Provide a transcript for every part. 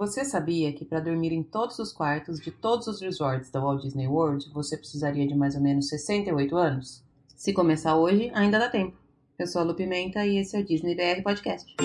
Você sabia que para dormir em todos os quartos de todos os resorts da Walt Disney World você precisaria de mais ou menos 68 anos? Se começar hoje, ainda dá tempo. Eu sou a Lu Pimenta e esse é o Disney BR Podcast.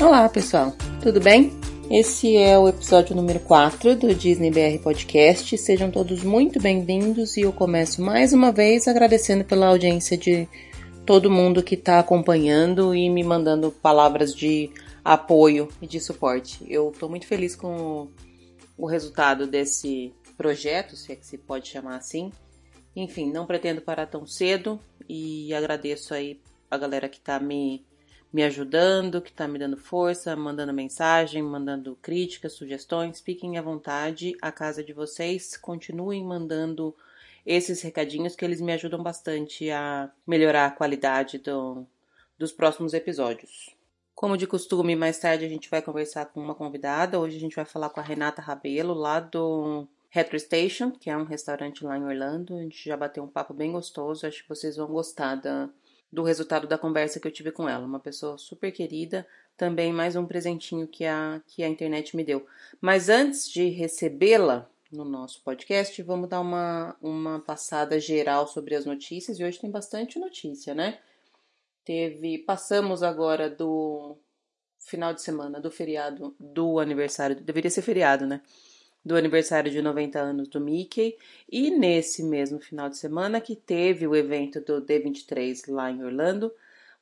Olá, pessoal. Tudo bem? Esse é o episódio número 4 do Disney BR Podcast. Sejam todos muito bem-vindos e eu começo mais uma vez agradecendo pela audiência de todo mundo que está acompanhando e me mandando palavras de apoio e de suporte. Eu estou muito feliz com o resultado desse projeto, se é que se pode chamar assim. Enfim, não pretendo parar tão cedo e agradeço aí a galera que está me me ajudando, que está me dando força, mandando mensagem, mandando críticas, sugestões. Fiquem à vontade, a casa de vocês. Continuem mandando esses recadinhos que eles me ajudam bastante a melhorar a qualidade do, dos próximos episódios. Como de costume, mais tarde a gente vai conversar com uma convidada. Hoje a gente vai falar com a Renata Rabelo, lá do Retro Station, que é um restaurante lá em Orlando. A gente já bateu um papo bem gostoso. Acho que vocês vão gostar da, do resultado da conversa que eu tive com ela. Uma pessoa super querida, também mais um presentinho que a, que a internet me deu. Mas antes de recebê-la no nosso podcast, vamos dar uma, uma passada geral sobre as notícias. E hoje tem bastante notícia, né? Teve. Passamos agora do final de semana do feriado do aniversário. Deveria ser feriado, né? Do aniversário de 90 anos do Mickey e nesse mesmo final de semana que teve o evento do D23 lá em Orlando,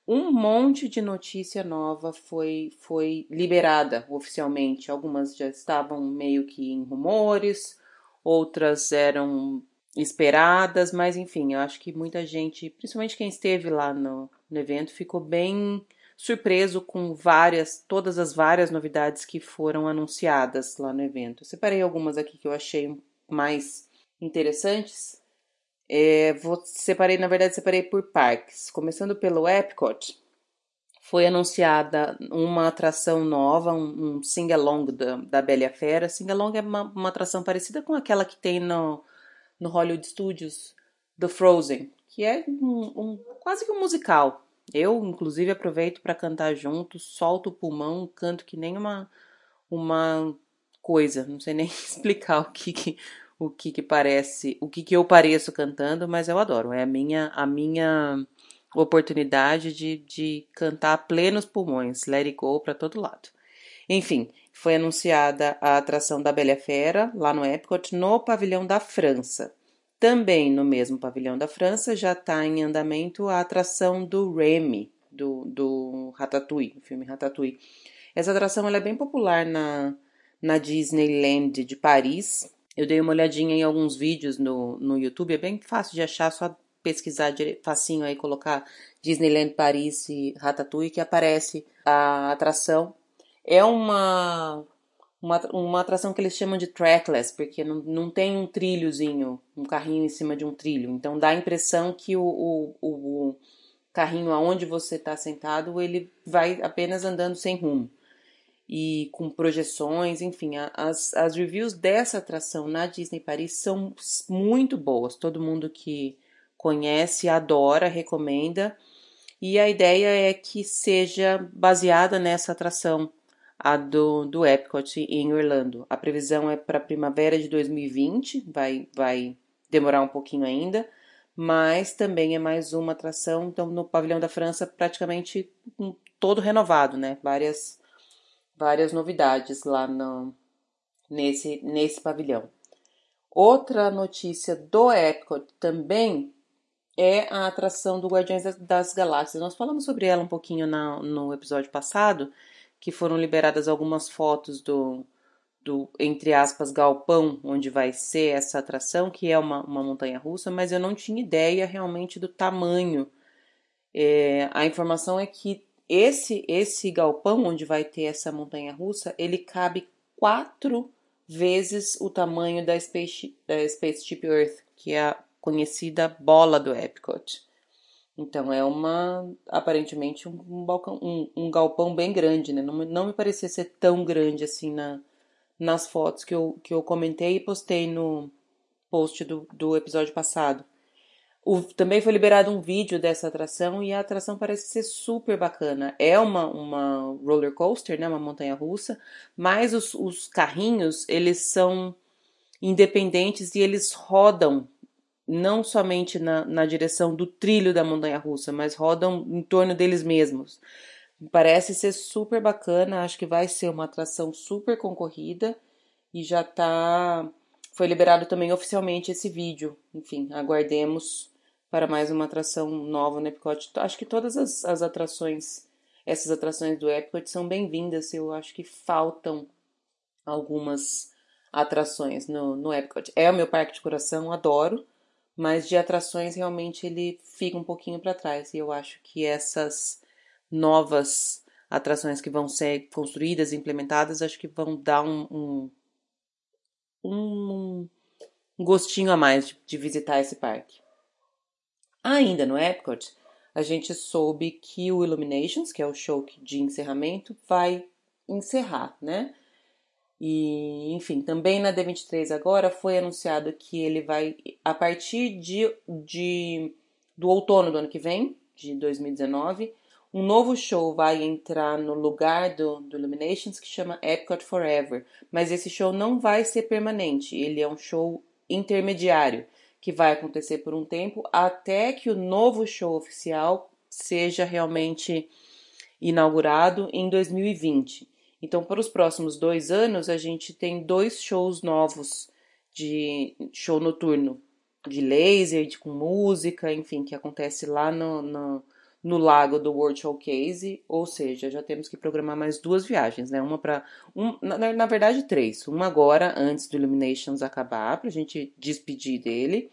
um monte de notícia nova foi foi liberada oficialmente. Algumas já estavam meio que em rumores, outras eram esperadas, mas enfim, eu acho que muita gente, principalmente quem esteve lá no, no evento, ficou bem surpreso com várias, todas as várias novidades que foram anunciadas lá no evento. Eu separei algumas aqui que eu achei mais interessantes. É, vou, separei, na verdade, separei por parques. Começando pelo Epcot, foi anunciada uma atração nova, um, um sing-along da, da Bela Fera. Sing-along é uma, uma, atração parecida com aquela que tem no, no Hollywood Studios do Frozen, que é um, um quase que um musical. Eu, inclusive, aproveito para cantar junto, solto o pulmão, canto que nem uma, uma coisa, não sei nem explicar o que, que o que, que parece, o que, que eu pareço cantando, mas eu adoro. É a minha, a minha oportunidade de, de cantar plenos pulmões, let it go para todo lado. Enfim, foi anunciada a atração da Bela Fera lá no Epcot no pavilhão da França. Também no mesmo pavilhão da França já está em andamento a atração do Remy, do, do Ratatouille, o filme Ratatouille. Essa atração é bem popular na, na Disneyland de Paris. Eu dei uma olhadinha em alguns vídeos no, no YouTube, é bem fácil de achar, só pesquisar facinho aí, colocar Disneyland Paris e Ratatouille que aparece a atração. É uma uma, uma atração que eles chamam de trackless, porque não, não tem um trilhozinho, um carrinho em cima de um trilho. Então dá a impressão que o, o, o carrinho aonde você está sentado, ele vai apenas andando sem rumo. E com projeções, enfim, as, as reviews dessa atração na Disney Paris são muito boas. Todo mundo que conhece, adora, recomenda. E a ideia é que seja baseada nessa atração a do, do Epcot em Orlando. A previsão é para primavera de 2020, vai, vai demorar um pouquinho ainda, mas também é mais uma atração. Então, no pavilhão da França, praticamente um, todo renovado, né? Várias, várias novidades lá no, nesse, nesse pavilhão. Outra notícia do Epcot também é a atração do Guardiões das Galáxias. Nós falamos sobre ela um pouquinho na, no episódio passado que foram liberadas algumas fotos do, do, entre aspas, galpão onde vai ser essa atração, que é uma, uma montanha russa, mas eu não tinha ideia realmente do tamanho. É, a informação é que esse, esse galpão onde vai ter essa montanha russa, ele cabe quatro vezes o tamanho da, Space, da Spaceship Earth, que é a conhecida bola do Epcot. Então é uma aparentemente um, balcão, um, um galpão bem grande, né? Não, não me parecia ser tão grande assim na, nas fotos que eu, que eu comentei e postei no post do, do episódio passado. O, também foi liberado um vídeo dessa atração e a atração parece ser super bacana. É uma, uma roller coaster, né, uma montanha russa, mas os, os carrinhos eles são independentes e eles rodam não somente na, na direção do trilho da montanha russa, mas rodam em torno deles mesmos. Parece ser super bacana, acho que vai ser uma atração super concorrida e já tá. Foi liberado também oficialmente esse vídeo. Enfim, aguardemos para mais uma atração nova no Epcot. Acho que todas as, as atrações, essas atrações do Epcot são bem-vindas. Eu acho que faltam algumas atrações no, no Epcot. É o meu parque de coração, adoro, mas de atrações realmente ele fica um pouquinho para trás. E eu acho que essas novas atrações que vão ser construídas implementadas, acho que vão dar um, um, um gostinho a mais de, de visitar esse parque. Ainda no Epcot, a gente soube que o Illuminations, que é o show de encerramento, vai encerrar, né? E, enfim, também na D23 agora foi anunciado que ele vai, a partir de, de do outono do ano que vem, de 2019, um novo show vai entrar no lugar do, do Illuminations que chama Epcot Forever. Mas esse show não vai ser permanente, ele é um show intermediário que vai acontecer por um tempo até que o novo show oficial seja realmente inaugurado em 2020. Então, para os próximos dois anos, a gente tem dois shows novos de show noturno, de laser, de, com música, enfim, que acontece lá no, no, no lago do World Showcase, ou seja, já temos que programar mais duas viagens, né? Uma para um, na, na, verdade três, uma agora antes do Illuminations acabar para a gente despedir dele,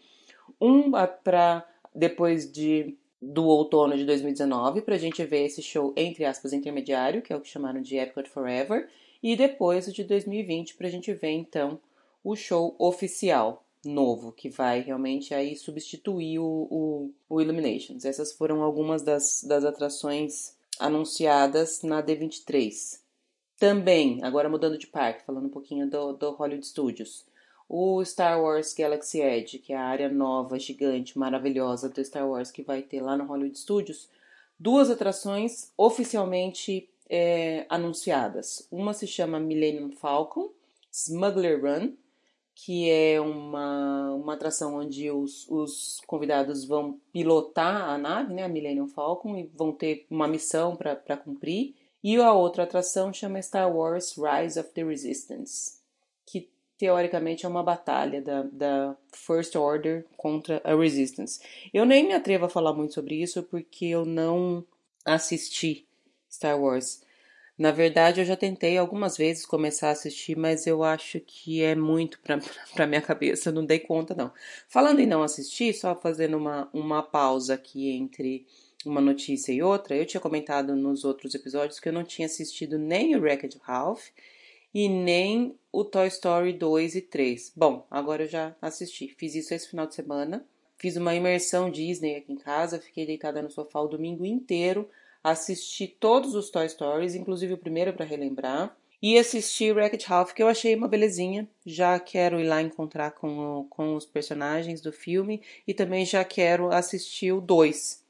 um para depois de do outono de 2019 para a gente ver esse show entre aspas intermediário, que é o que chamaram de Epcot Forever, e depois o de 2020 para a gente ver então o show oficial novo, que vai realmente aí substituir o, o, o Illuminations. Essas foram algumas das, das atrações anunciadas na D23. Também, agora mudando de parque, falando um pouquinho do, do Hollywood Studios, o Star Wars Galaxy Edge, que é a área nova, gigante, maravilhosa do Star Wars que vai ter lá no Hollywood Studios, duas atrações oficialmente é, anunciadas. Uma se chama Millennium Falcon, Smuggler Run, que é uma, uma atração onde os, os convidados vão pilotar a nave, né, a Millennium Falcon, e vão ter uma missão para cumprir. E a outra atração chama Star Wars Rise of the Resistance, que teoricamente é uma batalha da, da First Order contra a Resistance. Eu nem me atrevo a falar muito sobre isso porque eu não assisti Star Wars. Na verdade, eu já tentei algumas vezes começar a assistir, mas eu acho que é muito para minha cabeça, eu não dei conta não. Falando em não assistir, só fazendo uma, uma pausa aqui entre uma notícia e outra, eu tinha comentado nos outros episódios que eu não tinha assistido nem o Wreck-It Ralph e nem o Toy Story 2 e 3. Bom, agora eu já assisti, fiz isso esse final de semana, fiz uma imersão Disney aqui em casa, fiquei deitada no sofá o domingo inteiro assisti todos os Toy Stories, inclusive o primeiro para relembrar, e assisti Wreck-It Ralph, que eu achei uma belezinha. Já quero ir lá encontrar com, o, com os personagens do filme e também já quero assistir o 2.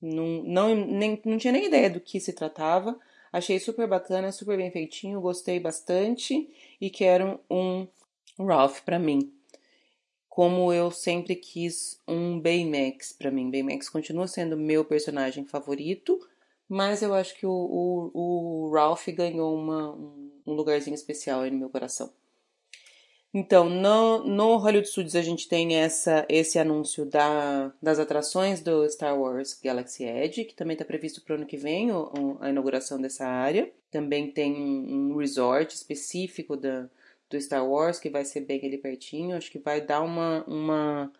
Não, não, nem, não tinha nem ideia do que se tratava. Achei super bacana, super bem feitinho, gostei bastante e quero um Ralph para mim. Como eu sempre quis um Baymax para mim. Baymax continua sendo meu personagem favorito, mas eu acho que o, o, o Ralph ganhou uma, um lugarzinho especial aí no meu coração. Então, no, no Hollywood Studios a gente tem essa, esse anúncio da, das atrações do Star Wars Galaxy Edge, que também está previsto para o ano que vem, o, a inauguração dessa área. Também tem um, um resort específico da, do Star Wars, que vai ser bem ali pertinho. Acho que vai dar uma, uma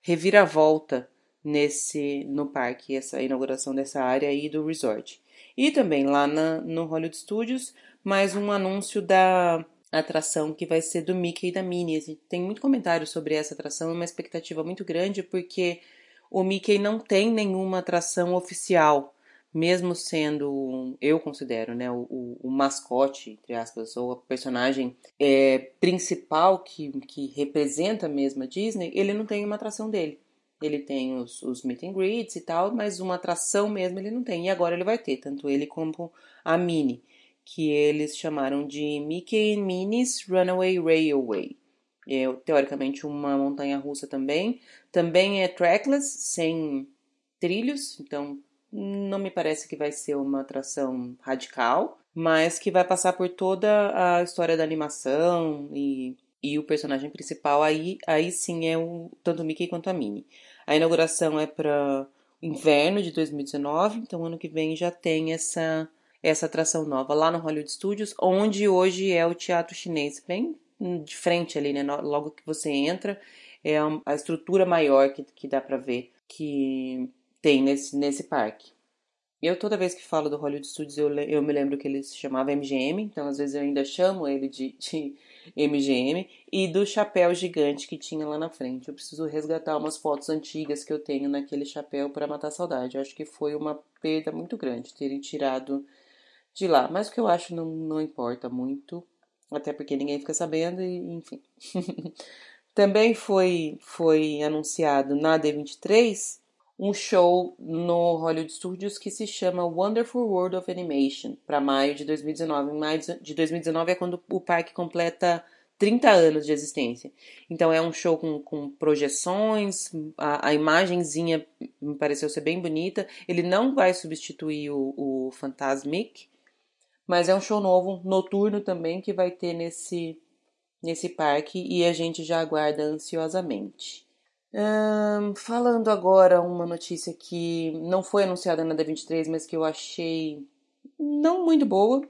reviravolta nesse no parque, essa inauguração dessa área aí do resort. E também lá na, no Hollywood Studios, mais um anúncio da atração que vai ser do Mickey e da Minnie. Tem muito comentário sobre essa atração, é uma expectativa muito grande porque o Mickey não tem nenhuma atração oficial mesmo sendo, eu considero, né, o, o, mascote, entre aspas, ou a personagem é, principal que, que representa mesmo a Disney, ele não tem uma atração dele. Ele tem os, os meet and greets e tal, mas uma atração mesmo ele não tem. E agora ele vai ter, tanto ele como a Minnie, que eles chamaram de Mickey and Minnie's Runaway Railway. É teoricamente uma montanha russa também. Também é trackless, sem trilhos, então não me parece que vai ser uma atração radical, mas que vai passar por toda a história da animação e, e o personagem principal aí, aí sim é o, tanto o Mickey quanto a Minnie. A inauguração é para inverno de 2019, então ano que vem já tem essa essa atração nova lá no Hollywood Studios, onde hoje é o teatro chinês, bem de frente ali, né? Logo que você entra, é a estrutura maior que, que dá para ver que tem nesse, nesse parque. Eu, toda vez que falo do Hollywood Studios, eu, eu me lembro que ele se chamava MGM, então às vezes eu ainda chamo ele de, de MGM, e do chapéu gigante que tinha lá na frente. Eu preciso resgatar umas fotos antigas que eu tenho naquele chapéu para matar a saudade. Eu acho que foi uma perda muito grande terem tirado de lá, mas o que eu acho não, não importa muito, até porque ninguém fica sabendo, e enfim. Também foi, foi anunciado na D23 um show no Hollywood Studios que se chama Wonderful World of Animation, para maio de 2019. Em maio de 2019 é quando o parque completa 30 anos de existência. Então é um show com, com projeções, a, a imagenzinha me pareceu ser bem bonita. Ele não vai substituir o, o Fantasmic, mas é um show novo, noturno também, que vai ter nesse, nesse parque e a gente já aguarda ansiosamente. Falando agora uma notícia que não foi anunciada na D23, mas que eu achei não muito boa,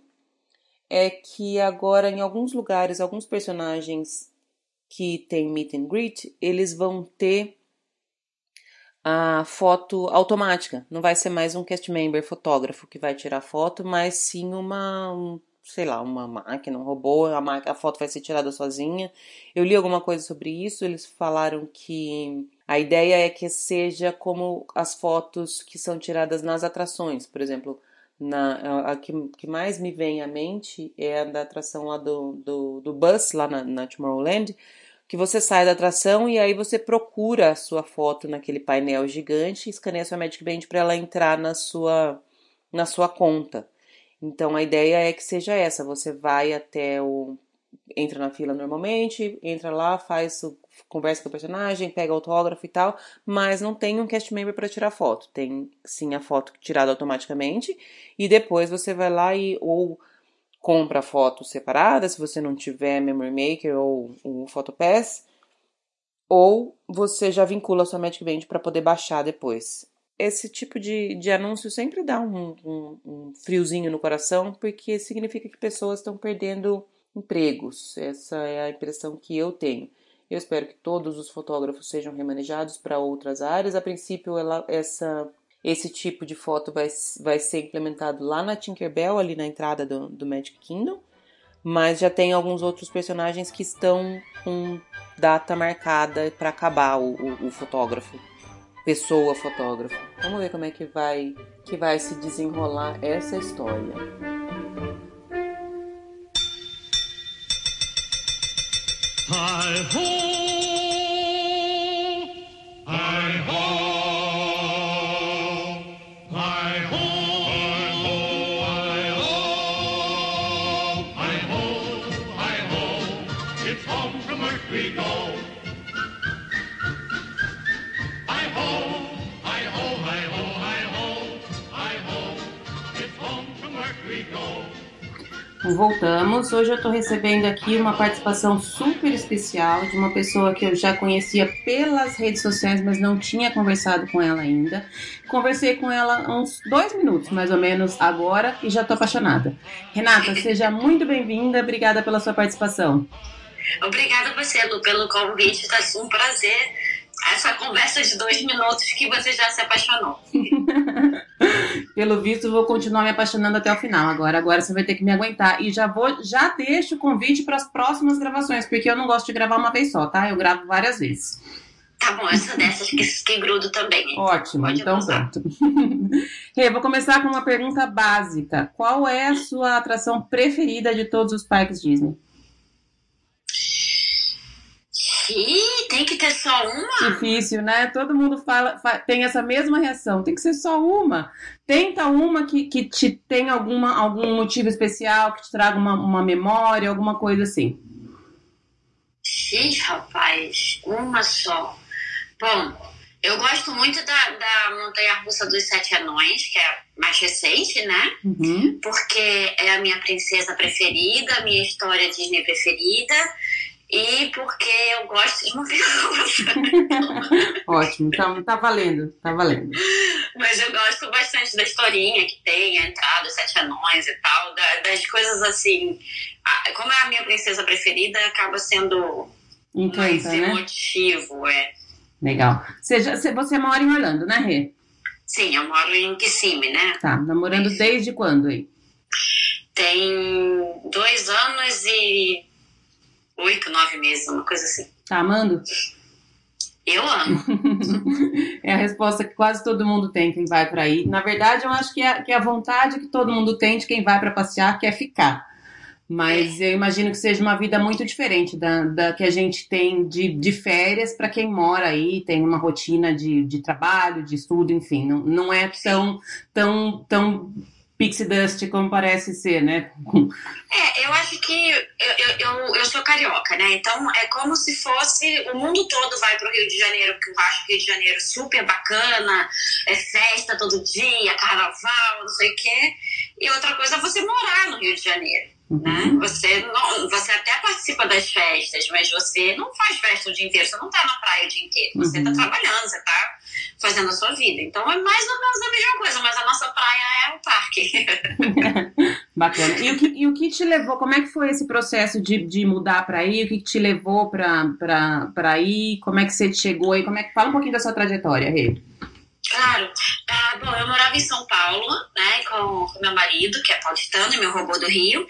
é que agora em alguns lugares, alguns personagens que tem meet and greet, eles vão ter a foto automática. Não vai ser mais um cast member fotógrafo que vai tirar foto, mas sim uma, um, sei lá, uma máquina, um robô, a, a foto vai ser tirada sozinha. Eu li alguma coisa sobre isso, eles falaram que a ideia é que seja como as fotos que são tiradas nas atrações, por exemplo, na, a, que, que mais me vem à mente é a da atração lá do, do, do Bus, lá na, na Tomorrowland, que você sai da atração e aí você procura a sua foto naquele painel gigante e escaneia sua Magic Band para ela entrar na sua, na sua conta. Então a ideia é que seja essa: você vai até o. entra na fila normalmente, entra lá, faz o, conversa com o personagem, pega autógrafo e tal, mas não tem um cast member para tirar foto. Tem sim a foto tirada automaticamente e depois você vai lá e ou compra fotos separadas, se você não tiver Memory Maker ou o PhotoPass, ou você já vincula a sua Magic Band para poder baixar depois esse tipo de, de anúncio sempre dá um, um, um friozinho no coração, porque significa que pessoas estão perdendo empregos. Essa é a impressão que eu tenho. Eu espero que todos os fotógrafos sejam remanejados para outras áreas. A princípio, ela, essa, esse tipo de foto vai, vai ser implementado lá na Tinkerbell, ali na entrada do, do Magic Kingdom. Mas já tem alguns outros personagens que estão com data marcada para acabar o, o, o fotógrafo pessoa fotógrafo. Vamos ver como é que vai que vai se desenrolar essa história. Voltamos. Hoje eu estou recebendo aqui uma participação super especial de uma pessoa que eu já conhecia pelas redes sociais, mas não tinha conversado com ela ainda. Conversei com ela uns dois minutos, mais ou menos, agora e já estou apaixonada. Renata, seja muito bem-vinda. Obrigada pela sua participação. Obrigada você, Lu, pelo convite. Está um prazer essa conversa de dois minutos que você já se apaixonou. Pelo visto, vou continuar me apaixonando até o final. Agora, agora você vai ter que me aguentar. E já vou, já deixo o convite para as próximas gravações, porque eu não gosto de gravar uma vez só, tá? Eu gravo várias vezes. Tá bom, eu sou dessas que, que grudo também. Ótimo, Pode então pronto. Rê, vou começar com uma pergunta básica. Qual é a sua atração preferida de todos os parques Disney? Ih, tem que ter só uma? Difícil, né? Todo mundo fala, tem essa mesma reação. Tem que ser só uma. Tenta uma que, que te tem alguma, algum motivo especial, que te traga uma, uma memória, alguma coisa assim. Ih, rapaz, uma só. Bom, eu gosto muito da, da Montanha Russa dos Sete Anões, que é mais recente, né? Uhum. Porque é a minha princesa preferida, a minha história Disney preferida e porque eu gosto de montanha russa. Ótimo, então tá valendo, tá valendo. Mas eu gosto bastante da historinha que tem, a entrada, os sete anões e tal, das coisas assim. Como é a minha princesa preferida, acaba sendo Encanta, mais né? emotivo, é. Legal. Você, já, você mora em Orlando, né, Rê? Sim, eu moro em Kissimmee, né? Tá, namorando desde quando aí? Tem dois anos e oito, nove meses, uma coisa assim. Tá amando? Eu amo. é a resposta que quase todo mundo tem quem vai para aí. Na verdade, eu acho que é, que é a vontade que todo mundo tem de quem vai para passear, que é ficar. Mas eu imagino que seja uma vida muito diferente da, da que a gente tem de, de férias para quem mora aí, tem uma rotina de, de trabalho, de estudo, enfim. Não, não é tão, tão, tão pixie dust como parece ser, né? É, eu acho que eu, eu, eu, sou carioca, né? Então é como se fosse o mundo todo vai para o Rio de Janeiro, porque eu acho que o Rio de Janeiro é super bacana, é festa todo dia, carnaval, não sei o quê. E outra coisa é você morar no Rio de Janeiro. Né? Uhum. Você, não, você até participa das festas, mas você não faz festa o dia inteiro, você não está na praia o dia inteiro, você está uhum. trabalhando, você está fazendo a sua vida. Então é mais ou menos a mesma coisa, mas a nossa praia é o parque. Bacana. E o, que, e o que te levou, como é que foi esse processo de, de mudar para aí? O que te levou para ir? Como é que você chegou aí? Como é que, fala um pouquinho da sua trajetória, Rê. Claro. Ah, bom, eu morava em São Paulo, né, com, com meu marido, que é paulistano, meu robô do Rio.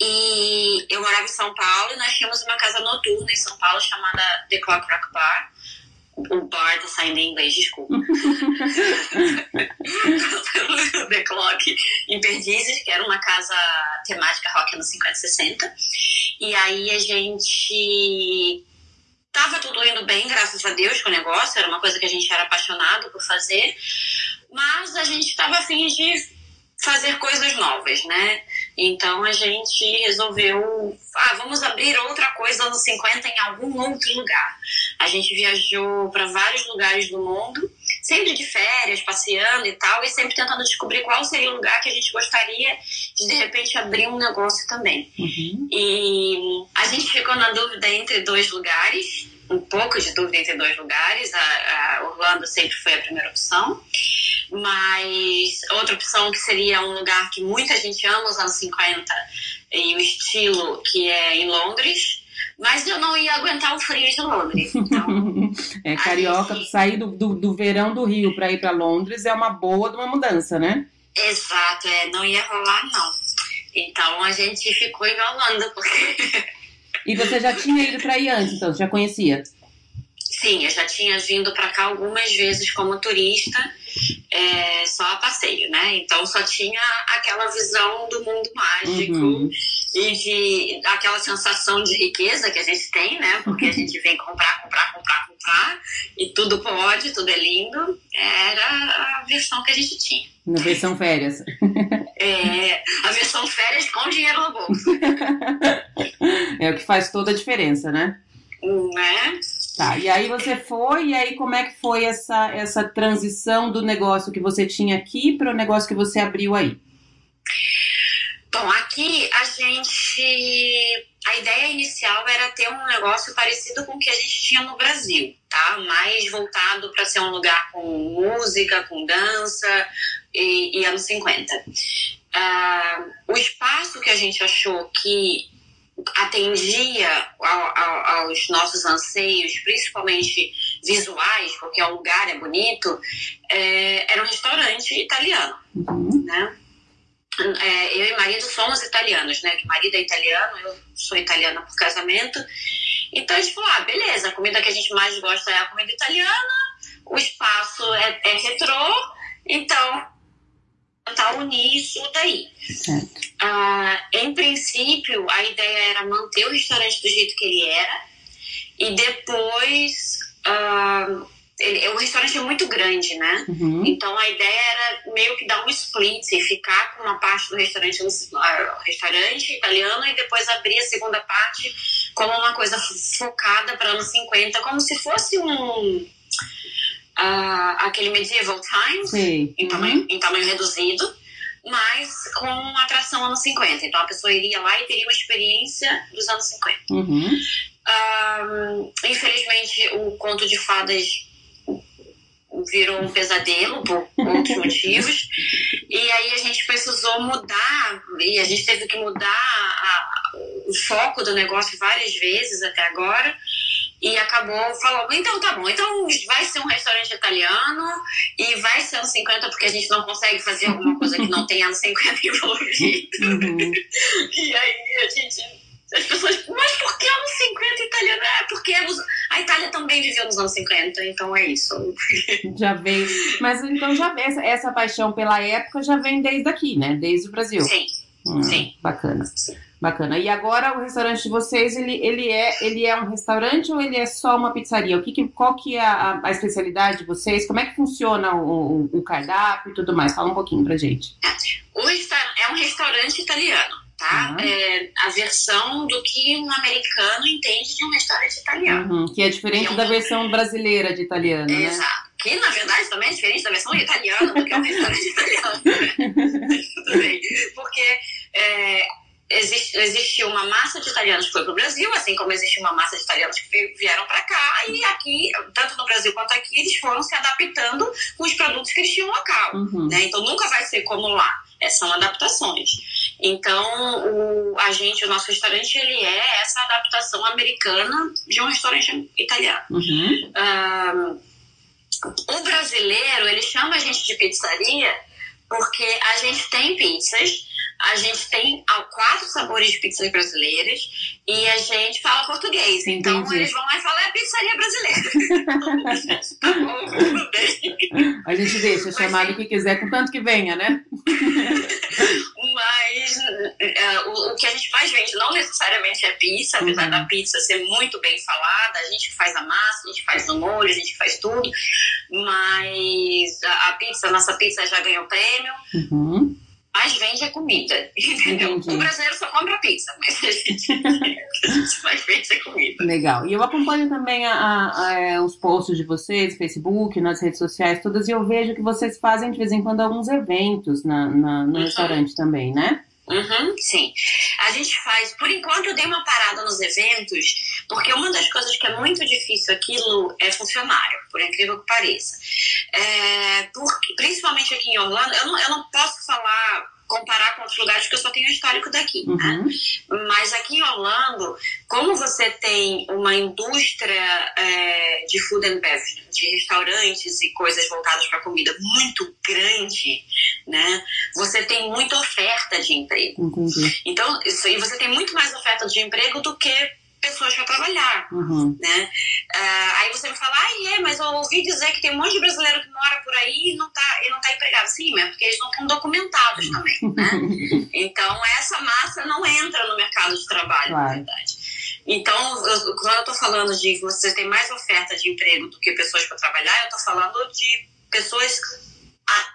E eu morava em São Paulo e nós tínhamos uma casa noturna em São Paulo chamada The Clock Rock Bar. O bar tá saindo em inglês, desculpa. The Clock, em Perdizes, que era uma casa temática rock anos 50 e 60. E aí a gente Tava tudo indo bem, graças a Deus, com o negócio, era uma coisa que a gente era apaixonado por fazer, mas a gente estava afim de fazer coisas novas, né? Então a gente resolveu, ah, vamos abrir outra coisa nos 50 em algum outro lugar. A gente viajou para vários lugares do mundo, sempre de férias, passeando e tal, e sempre tentando descobrir qual seria o lugar que a gente gostaria de de repente abrir um negócio também. Uhum. E a gente ficou na dúvida entre dois lugares, um pouco de dúvida entre dois lugares. A, a Orlando sempre foi a primeira opção, mas outra opção que seria um lugar que muita gente ama, os anos 50, e o estilo que é em Londres. Mas eu não ia aguentar o frio de Londres. Então, é, carioca, gente... sair do, do, do verão do Rio para ir para Londres é uma boa de uma mudança, né? Exato, é, não ia rolar, não. Então a gente ficou enrolando, porque. E você já tinha ido para aí antes, então? Já conhecia? Sim, eu já tinha vindo para cá algumas vezes como turista, é, só a passeio, né? Então só tinha aquela visão do mundo mágico uhum. e de aquela sensação de riqueza que a gente tem, né? Porque a gente vem comprar, comprar, comprar, comprar e tudo pode, tudo é lindo. Era a versão que a gente tinha. Na versão férias. É, a versão férias com dinheiro no bolso. É o que faz toda a diferença, né? Né? Tá, e aí você foi, e aí como é que foi essa, essa transição do negócio que você tinha aqui para o negócio que você abriu aí? Bom, aqui a gente. A ideia inicial era ter um negócio parecido com o que a gente tinha no Brasil, tá? Mais voltado para ser um lugar com música, com dança e, e anos 50. Uh, ah, o espaço que a gente achou que atendia ao, ao, aos nossos anseios, principalmente visuais, porque o lugar é bonito, é, era um restaurante italiano, uhum. né? É, eu e marido somos italianos, né? Que marido é italiano, eu sou italiana por casamento. Então a gente falou, ah, beleza, a comida que a gente mais gosta é a comida italiana, o espaço é, é retrô, então tentar unir isso daí. Ah, em princípio, a ideia era manter o restaurante do jeito que ele era e depois uh, ele, o restaurante é muito grande, né? Uhum. Então a ideia era meio que dar um split e ficar com uma parte do restaurante no uh, restaurante italiano e depois abrir a segunda parte como uma coisa focada para anos 50, como se fosse um uh, aquele medieval times em, uhum. tamanho, em tamanho reduzido mas com atração anos 50. Então a pessoa iria lá e teria uma experiência dos anos 50. Uhum. Um, infelizmente, o conto de fadas virou um pesadelo por outros motivos. E aí a gente precisou mudar, e a gente teve que mudar a, o foco do negócio várias vezes até agora. E acabou falando, então tá bom, então vai ser um restaurante italiano e vai ser anos 50 porque a gente não consegue fazer alguma coisa que não tenha anos 50 envolvido. Uhum. E aí a gente as pessoas, mas por que anos 50 italiano? É porque a Itália também viveu nos anos 50, então é isso. Já vem. Mas então já essa, essa paixão pela época já vem desde aqui, né? Desde o Brasil. Sim. Hum, Sim. Bacana. Bacana. E agora o restaurante de vocês, ele, ele, é, ele é um restaurante ou ele é só uma pizzaria? O que, que qual que é a, a, especialidade de vocês? Como é que funciona o, o, o cardápio e tudo mais? Fala um pouquinho pra gente. O é um restaurante italiano tá? Uhum. É a versão do que um americano entende de um restaurante italiano. Uhum, que é diferente é um... da versão brasileira de italiano, né? Exato. Que, na verdade, também é diferente da versão italiana do que um restaurante italiano. Né? Tudo bem. Porque é, existe, existe uma massa de italianos que foi para o Brasil, assim como existe uma massa de italianos que vieram para cá, e aqui, tanto no Brasil quanto aqui, eles foram se adaptando com os produtos que eles tinham local. Uhum. Né? Então nunca vai ser como lá. É, são adaptações. Então, o, a gente, o nosso restaurante, ele é essa adaptação americana de um restaurante italiano. Uhum. Um, o brasileiro, ele chama a gente de pizzaria porque a gente tem pizzas a gente tem quatro sabores de pizzas brasileiras e a gente fala português. Então Entendi. eles vão lá e falam, é pizzaria brasileira. tá bom, tudo bem. A gente deixa chamar o que quiser, com tanto que venha, né? Mas uh, o, o, que a gente mais vende não necessariamente é pizza, apesar uhum. da pizza ser muito bem falada, a gente faz a massa, a gente faz o molho, a gente faz tudo, mas a, a pizza, a nossa pizza já ganhou prêmio. Uhum mais vende é comida, entendeu? Entendi. O brasileiro só compra pizza, mas a gente, a gente mais vende é comida. Legal. E eu acompanho também a, a, a, é, os posts de vocês, Facebook, nas redes sociais todas, e eu vejo que vocês fazem de vez em quando alguns eventos na, na no uhum. restaurante também, né? Uhum, sim. A gente faz, por enquanto eu dei uma parada nos eventos, porque uma das coisas que é muito difícil aquilo é funcionário, por incrível que pareça. É, porque, principalmente aqui em Orlando, eu não, eu não posso falar comparar com outros lugares, porque eu só tenho o histórico daqui, né? uhum. né? Mas aqui em Orlando, como você tem uma indústria é, de food and beverage, de restaurantes e coisas voltadas para comida muito grande, né? Você tem muita oferta de emprego. Então, isso, e você tem muito mais oferta de emprego do que pessoas para trabalhar, uhum. né? Uh, aí você me fala, ah, é, mas eu ouvi dizer que tem um monte de brasileiro que mora por aí e não tá, e não tá empregado. Sim, mas é porque eles não estão documentados também, né? então, essa massa não entra no mercado de trabalho, claro. na verdade. Então, eu, quando eu estou falando de você ter mais oferta de emprego do que pessoas para trabalhar, eu estou falando de pessoas a,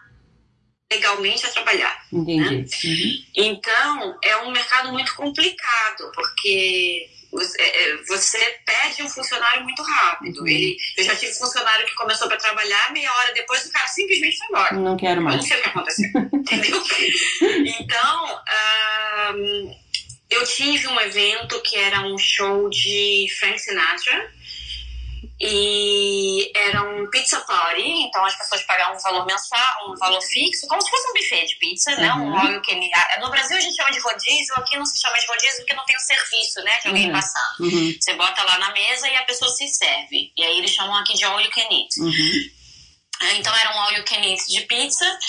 legalmente a trabalhar. Entendi. Né? Uhum. Então, é um mercado muito complicado, porque você, é, você perde um funcionário muito rápido. Uhum. Ele, eu já tive funcionário que começou para trabalhar, meia hora depois o cara simplesmente foi embora. Não quero mais. Eu não sei o que aconteceu. entendeu? Então, um, eu tive um evento que era um show de Frank Sinatra e era um pizza party, então as pessoas pagavam um valor mensal, um valor fixo, como se fosse um buffet de pizza, né? Um óleo que no Brasil a gente chama de rodízio, aqui não se chama de rodízio porque não tem o serviço, né, de alguém uhum. passando. Uhum. Você bota lá na mesa e a pessoa se serve. E aí eles chamam aqui de all you can eat. Uhum. Então era um all you can eat de pizza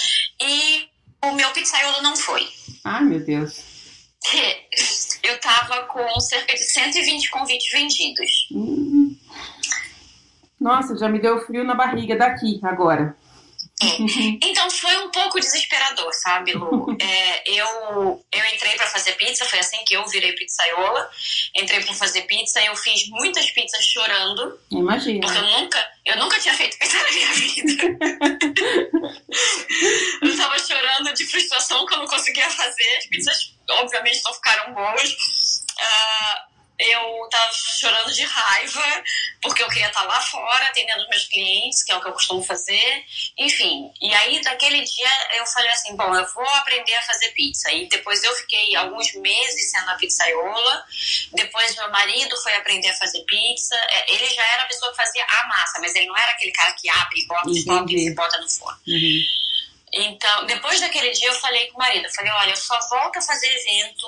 e o meu pizzaiolo não foi. Ai, meu Deus. Eu tava com cerca de 120 convites vendidos. Hum. Nossa, já me deu frio na barriga daqui agora. É. Então foi um pouco desesperador, sabe, Lu? É, eu, eu entrei para fazer pizza, foi assim que eu virei pizzaiola. Entrei para fazer pizza e eu fiz muitas pizzas chorando. Imagina. Porque eu nunca, eu nunca tinha feito pizza na minha vida. eu tava chorando de frustração que eu não conseguia fazer. As pizzas, obviamente, não ficaram boas. Uh, eu tava chorando de raiva, porque eu queria estar lá fora atendendo meus clientes, que é o que eu costumo fazer. Enfim, e aí daquele dia eu falei assim: bom, eu vou aprender a fazer pizza. E depois eu fiquei alguns meses sendo a pizzaiola. Depois meu marido foi aprender a fazer pizza. É, ele já era a pessoa que fazia a massa, mas ele não era aquele cara que abre, bota os toppings e bota no forno. Uhum. Então, depois daquele dia eu falei com o marido, eu falei, olha, eu só volto a fazer evento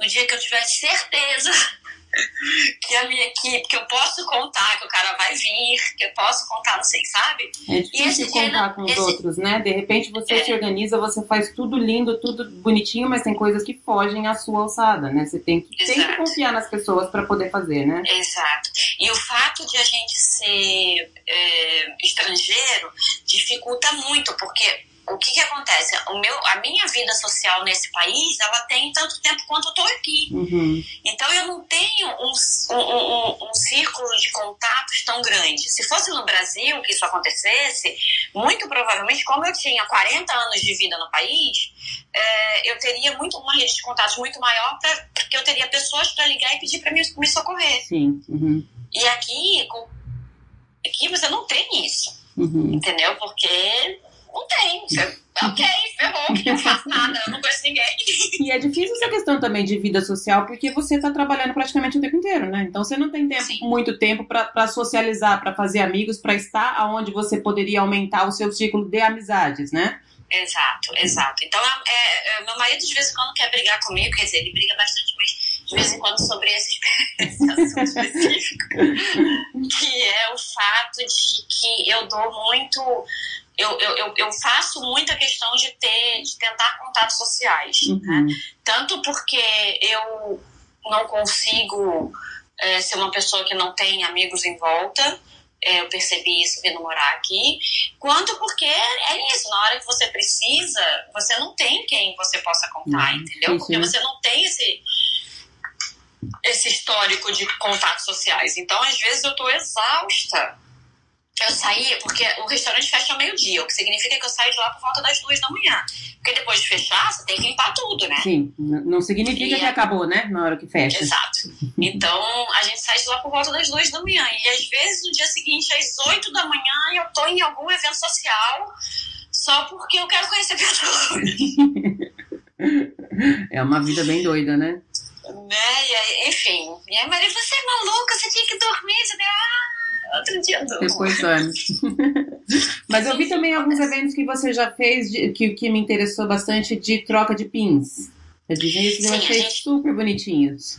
no dia que eu tiver certeza que a minha equipe, que eu posso contar que o cara vai vir, que eu posso contar, não sei, sabe? É difícil contar com os esse... outros, né? De repente você é. se organiza, você faz tudo lindo, tudo bonitinho, mas tem coisas que fogem à sua alçada, né? Você tem que, tem que confiar nas pessoas para poder fazer, né? Exato. E o fato de a gente ser é, estrangeiro dificulta muito, porque o que, que acontece? O meu, a minha vida social nesse país, ela tem tanto tempo quanto eu estou aqui. Uhum. Então eu não tenho um, um, um, um, círculo de contatos tão grande. Se fosse no Brasil que isso acontecesse, muito provavelmente, como eu tinha 40 anos de vida no país, é, eu teria muito uma rede de contatos muito maior, pra, porque eu teria pessoas para ligar e pedir para me, me socorrer. Sim. Uhum. E aqui, com, aqui você não tem isso. Uhum. Entendeu? Porque não tem. Você, ok, ferrou, não faço nada, eu não conheço ninguém. E é difícil essa questão também de vida social, porque você está trabalhando praticamente o tempo inteiro, né? Então você não tem tempo, muito tempo para socializar, para fazer amigos, para estar aonde você poderia aumentar o seu ciclo de amizades, né? Exato, exato. Então, é, é, meu marido de vez em quando quer brigar comigo, quer dizer, ele briga bastante mas de vez em quando sobre esse, esse assunto específico, que é o fato de que eu dou muito eu, eu, eu faço muita questão de ter, de tentar contatos sociais, uhum. né? Tanto porque eu não consigo é, ser uma pessoa que não tem amigos em volta, é, eu percebi isso vindo morar aqui, quanto porque é isso, na hora que você precisa, você não tem quem você possa contar, uhum. entendeu? Porque você não tem esse esse histórico de contatos sociais. Então, às vezes eu tô exausta eu saía, porque o restaurante fecha ao meio-dia, o que significa que eu saio de lá por volta das duas da manhã. Porque depois de fechar, você tem que limpar tudo, né? Sim, não significa e que é... acabou, né? Na hora que fecha. Exato. Então, a gente sai de lá por volta das duas da manhã. E às vezes, no dia seguinte, às oito da manhã, eu tô em algum evento social só porque eu quero conhecer pessoas. é uma vida bem doida, né? Né? Enfim. E aí, Maria, você é maluca, você tinha que dormir. Você... Ah, outro dia não. Depois anos. Mas eu vi também alguns eventos que você já fez de, que, que me interessou bastante de troca de pins. Eu dizia isso eu achei gente... super bonitinhos.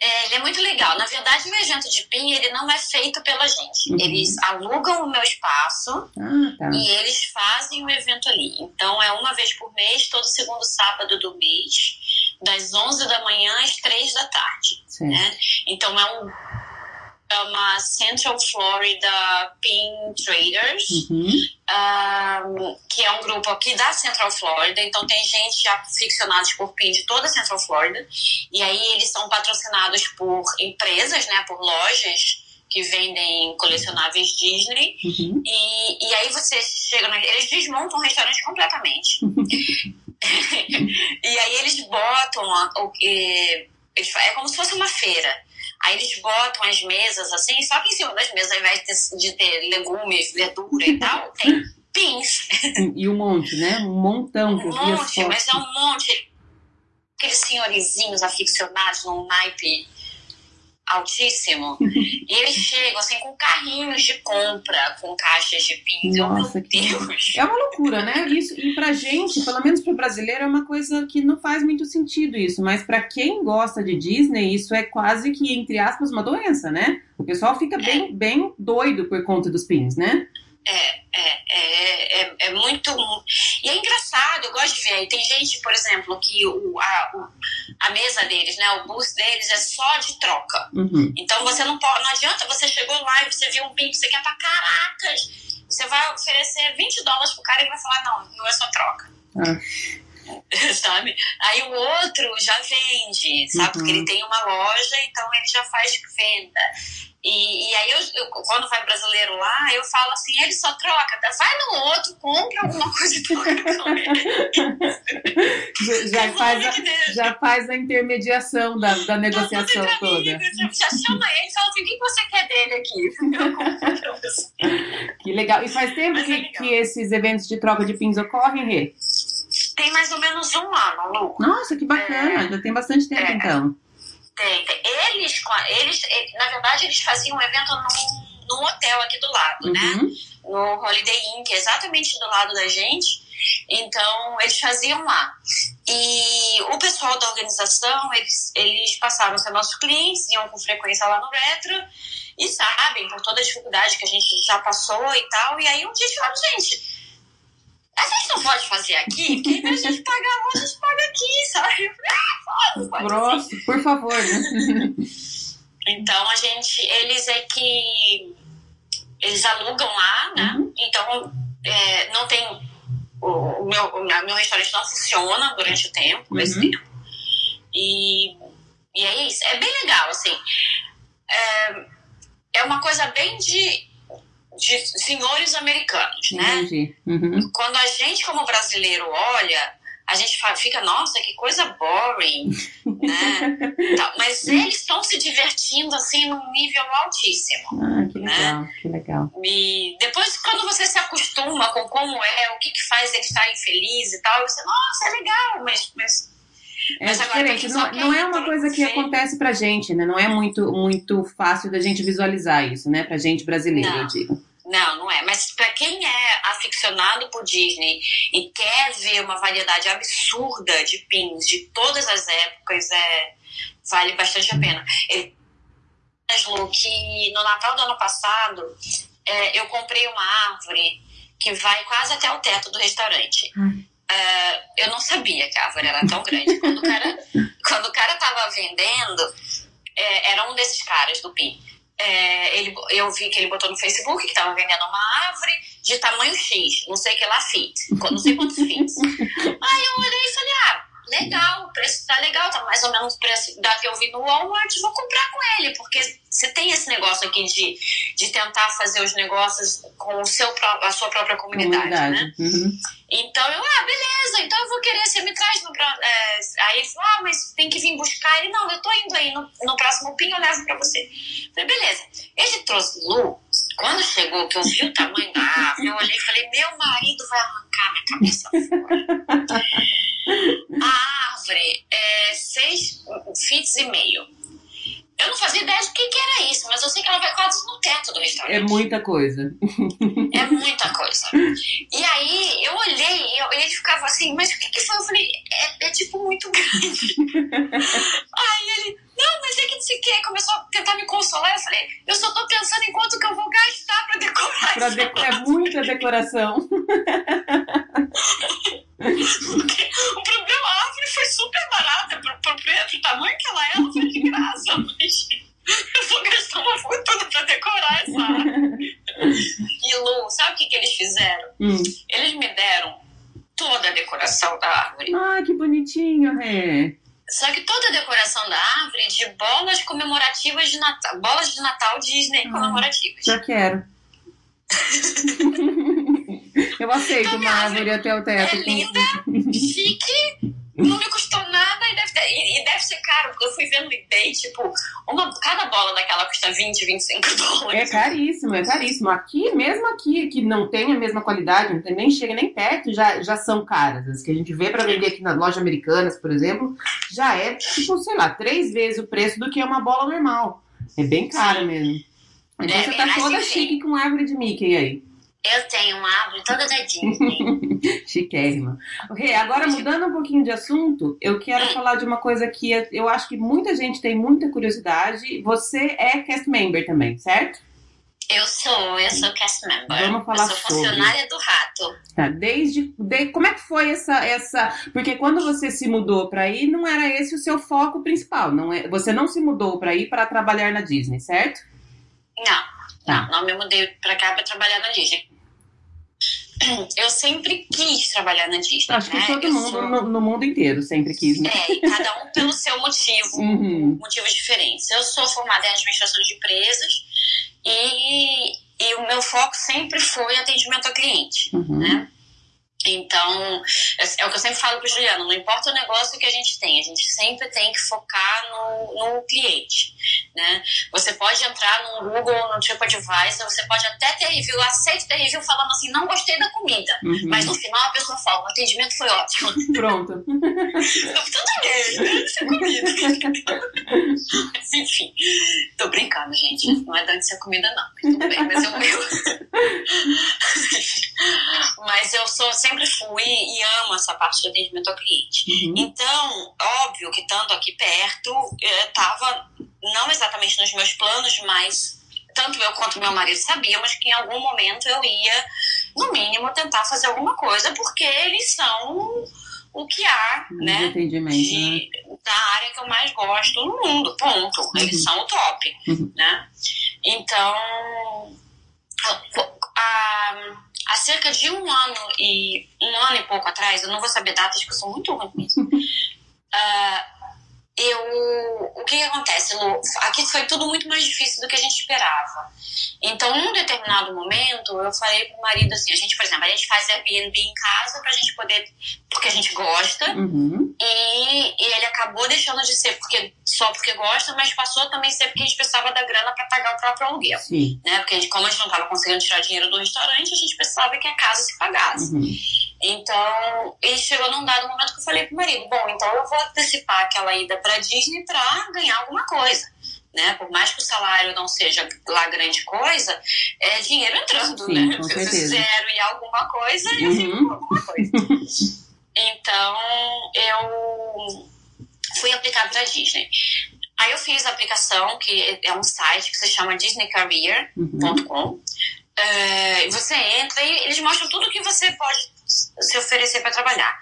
É, ele é muito legal. Na verdade, o evento de PIN ele não é feito pela gente. Uhum. Eles alugam o meu espaço ah, tá. e eles fazem o evento ali. Então é uma vez por mês, todo segundo sábado do mês, das 11 da manhã às 3 da tarde. Né? Então é um chama Central Florida Pin Traders, uhum. um, que é um grupo aqui da Central Florida. Então tem gente já aficionados por pin de toda a Central Florida. E aí eles são patrocinados por empresas, né, por lojas que vendem colecionáveis Disney. Uhum. E, e aí você chega, na, eles desmontam o restaurante completamente. e aí eles botam o que é como se fosse uma feira. Aí eles botam as mesas assim, só que em cima das mesas, ao invés de ter legumes, verdura e tal, tem pins. E um monte, né? Um montão. Um monte, mas é um monte. Aqueles senhorizinhos aficionados num naipe altíssimo. e eles chegam assim com carrinhos de compra, com caixas de pins. Nossa, meu Deus! É uma loucura, né? Isso, e pra gente, pelo menos pro brasileiro, é uma coisa que não faz muito sentido isso. Mas para quem gosta de Disney, isso é quase que, entre aspas, uma doença, né? O pessoal fica bem, é. bem doido por conta dos pins, né? É, é, é, é, é, muito. E é engraçado, eu gosto de ver. Tem gente, por exemplo, que o, a, o, a mesa deles, né? O bus deles é só de troca. Uhum. Então você não pode, não adianta você chegou lá e você viu um pin que você quer pra caracas. Você vai oferecer 20 dólares pro cara e ele vai falar, não, não é só troca. Ah. sabe? Aí o outro já vende, sabe? Uhum. Porque ele tem uma loja, então ele já faz venda. E, e aí, eu, eu- quando vai brasileiro lá, eu falo assim: ele só troca, tá? vai no outro, compra alguma coisa e troca com ele. Já, já faz a, já faz a intermediação da, da negociação Tá toda. amigos, Já chama ele e fala assim: o que você quer dele aqui? Eu compro pra você. Que legal. E faz tempo é que, legal. que esses eventos de troca de pins ocorrem, Rê? Tem mais ou menos um ano, Lu. Nossa, que bacana. É. Já tem bastante tempo, É. então. Tem, tem. Eles, eles, eh, na verdade, eles faziam um evento num, num hotel aqui do lado, né? Uhum. no Holiday Inn, que é exatamente do lado da gente. Então, eles faziam lá. E o pessoal da organização, eles, eles passaram a ser nossos clientes, iam com frequência lá no Retro, e sabem por toda a dificuldade que a gente já passou e tal. E aí um dia falaram, gente, a gente não pode fazer aqui, porque em vez de a gente pagar lá, a gente paga aqui, sabe? Eu falei, Ah, pode, pode sim. Próximo, por favor, né? Então a gente, eles é que eles alugam lá, né? Uhum. Então é, não tem o, o meu, o meu restaurante não funciona durante o tempo, esse Uhum. tempo. E, e é isso, é bem legal, assim. É, é uma coisa bem de, de senhores americanos, né? Uhum. Quando a gente, como brasileiro, olha, a gente fica, nossa, que coisa boring, né? Tal. Mas eles estão se divertindo, assim, num nível altíssimo. Ah, que legal, que legal. E depois, quando você se acostuma com como é, o que, que faz eles estarem felizes e tal, você, nossa, é legal, mas... mas É Mas diferente, não, quer não é uma por coisa que acontece pra gente, né? Não é muito, muito fácil da gente visualizar isso, né? Pra gente brasileiro, Não. eu digo. Não, não é. Mas para quem é aficionado por Disney e quer ver uma variedade absurda de pins de todas as épocas, é, vale bastante a pena. Ele que no Natal do ano passado é, eu comprei uma árvore que vai quase até o teto do restaurante. Hum. É, eu não sabia que a árvore era tão grande. Quando o cara, quando o cara tava vendendo, é, era um desses caras do PIN. É, ele, eu vi que ele botou no Facebook que estava vendendo uma árvore de tamanho X, não sei que lá fit, não sei quantos fits. Aí eu olhei e falei, ah, legal, o preço tá legal, tá mais ou menos o preço da que eu vi no Walmart, vou comprar com ele, porque você tem esse negócio aqui de, de tentar fazer os negócios com o seu, a sua própria comunidade, né? Comunidade. Uhum. Então eu, ah, beleza, então eu vou querer, você me traz no é, Aí ele falou, ah, mas tem que vir buscar. Ele, não, eu tô indo aí, no, no próximo PIN eu levo pra você. Eu falei, beleza. Ele trouxe Lu, quando chegou, que eu vi o tamanho da árvore, eu olhei e falei, meu marido vai arrancar minha cabeça fora. A árvore é seis feet e meio. Eu não fazia ideia de que, que era isso, mas eu sei que ela vai quase no teto do restaurante. É muita coisa. É muita coisa. E aí eu olhei e ele ficava assim, mas o que, que foi? Eu falei, é, é tipo muito grande. aí ele, não, mas é que o que. Começou a tentar me consolar. Eu falei, eu só tô pensando em quanto que eu vou gastar pra decorar Pra deco- é muita decoração. O problema, a árvore foi super barata pro, pro, pro tamanho que ela é, ela foi de graça. Mas eu vou gastar uma fortuna pra decorar essa árvore. E Lu, sabe o que, que eles fizeram? Hum. Eles me deram toda a decoração da árvore. Ah, que bonitinho, Rê. Só que toda a decoração da árvore de bolas comemorativas de Natal. Bolas de Natal Disney Ah. comemorativas. Já quero. Eu aceito Então, uma árvore até o teto. É linda, chique, não me custou nada e deve, ter- e, e deve ser caro, porque eu fui ver no eBay, tipo, uma, cada bola daquela custa 20, 25 É dólares. caríssimo, é caríssimo. Aqui, mesmo aqui, que não tem a mesma qualidade, não tem, nem chega nem perto, já, já são caras. As que a gente vê para vender aqui nas lojas americanas, por exemplo, já é, tipo, sei lá, três vezes o preço do que uma bola normal. É bem caro mesmo. Então É, você tá toda chique com árvore de Mickey aí. Eu tenho uma árvore toda da Disney. Chiquérrima. Rê, agora mudando um pouquinho de assunto, eu quero Hum. falar de uma coisa que eu- acho que muita gente tem muita curiosidade. Você é cast member também, certo? Eu sou, eu sou cast member. Vamos falar eu sou funcionária sobre. do rato. Tá, desde, de, como é que foi essa, essa, porque quando você se mudou para aí, não era esse o seu foco principal, não é? Você não se mudou para ir para trabalhar na Disney, certo? Não, Tá. não, me mudei pra cá pra trabalhar na Disney. Eu sempre quis trabalhar na Disney. Acho que né? todo Eu mundo sou- no, no mundo inteiro sempre quis, né? É, e cada um pelo seu motivo, Uhum. motivos diferentes. Eu sou formada em administração de empresas e, e o meu foco sempre foi atendimento ao cliente, Uhum. né? Então, é o que eu sempre falo pro Juliano, não importa o negócio que a gente tem, a gente sempre tem que focar no, no cliente, né? Você pode entrar no Google, no TripAdvisor, você pode até ter review, aceito ter review falando assim, não gostei da comida. Uhum. Mas no final a pessoa fala, o atendimento foi ótimo. Pronto. Tudo bem, né? Isso é comida. Mas, enfim, tô brincando, gente. Não é dando ser comida, não. Tudo bem, mas eu... Mas eu sou, sempre fui e amo essa parte de atendimento ao cliente. Uhum. Então, óbvio que estando aqui perto, estava não exatamente nos meus planos, mas tanto eu quanto meu marido sabíamos que em algum momento eu ia, no mínimo, tentar fazer alguma coisa, porque eles são o que há, De né? atendimento, né? de- da área que eu mais gosto no mundo, ponto. Eles Uhum. são o top, Uhum. né? Então, há, há cerca de um ano e um ano e pouco atrás, eu não vou saber datas porque eu sou muito ruim com isso. Eu, o que, que acontece, Lu? Aqui foi tudo muito mais difícil do que a gente esperava. Então, num determinado momento, eu falei pro marido assim: a gente, por exemplo, a gente faz Airbnb em casa pra gente poder, porque a gente gosta, Uhum. e, e ele acabou deixando de ser porque, só porque gosta, mas passou a também ser porque a gente precisava da grana para pagar o próprio aluguel. Sim. Né? Porque a gente, como a gente não estava conseguindo tirar dinheiro do restaurante, a gente precisava que a casa se pagasse. Uhum. Então, e chegou num dado momento que eu falei pro marido: bom, então eu vou antecipar aquela ida pra Disney pra ganhar alguma coisa. Né? Por mais que o salário não seja lá grande coisa, é dinheiro entrando, Sim, né? com certeza. zero e alguma coisa, eu Uhum. fico com alguma coisa. Então, eu fui aplicar para Disney. Aí eu fiz a aplicação, que é um site que se chama disneycareer.com. Uhum. É, você entra e eles mostram tudo que você pode se oferecer para trabalhar.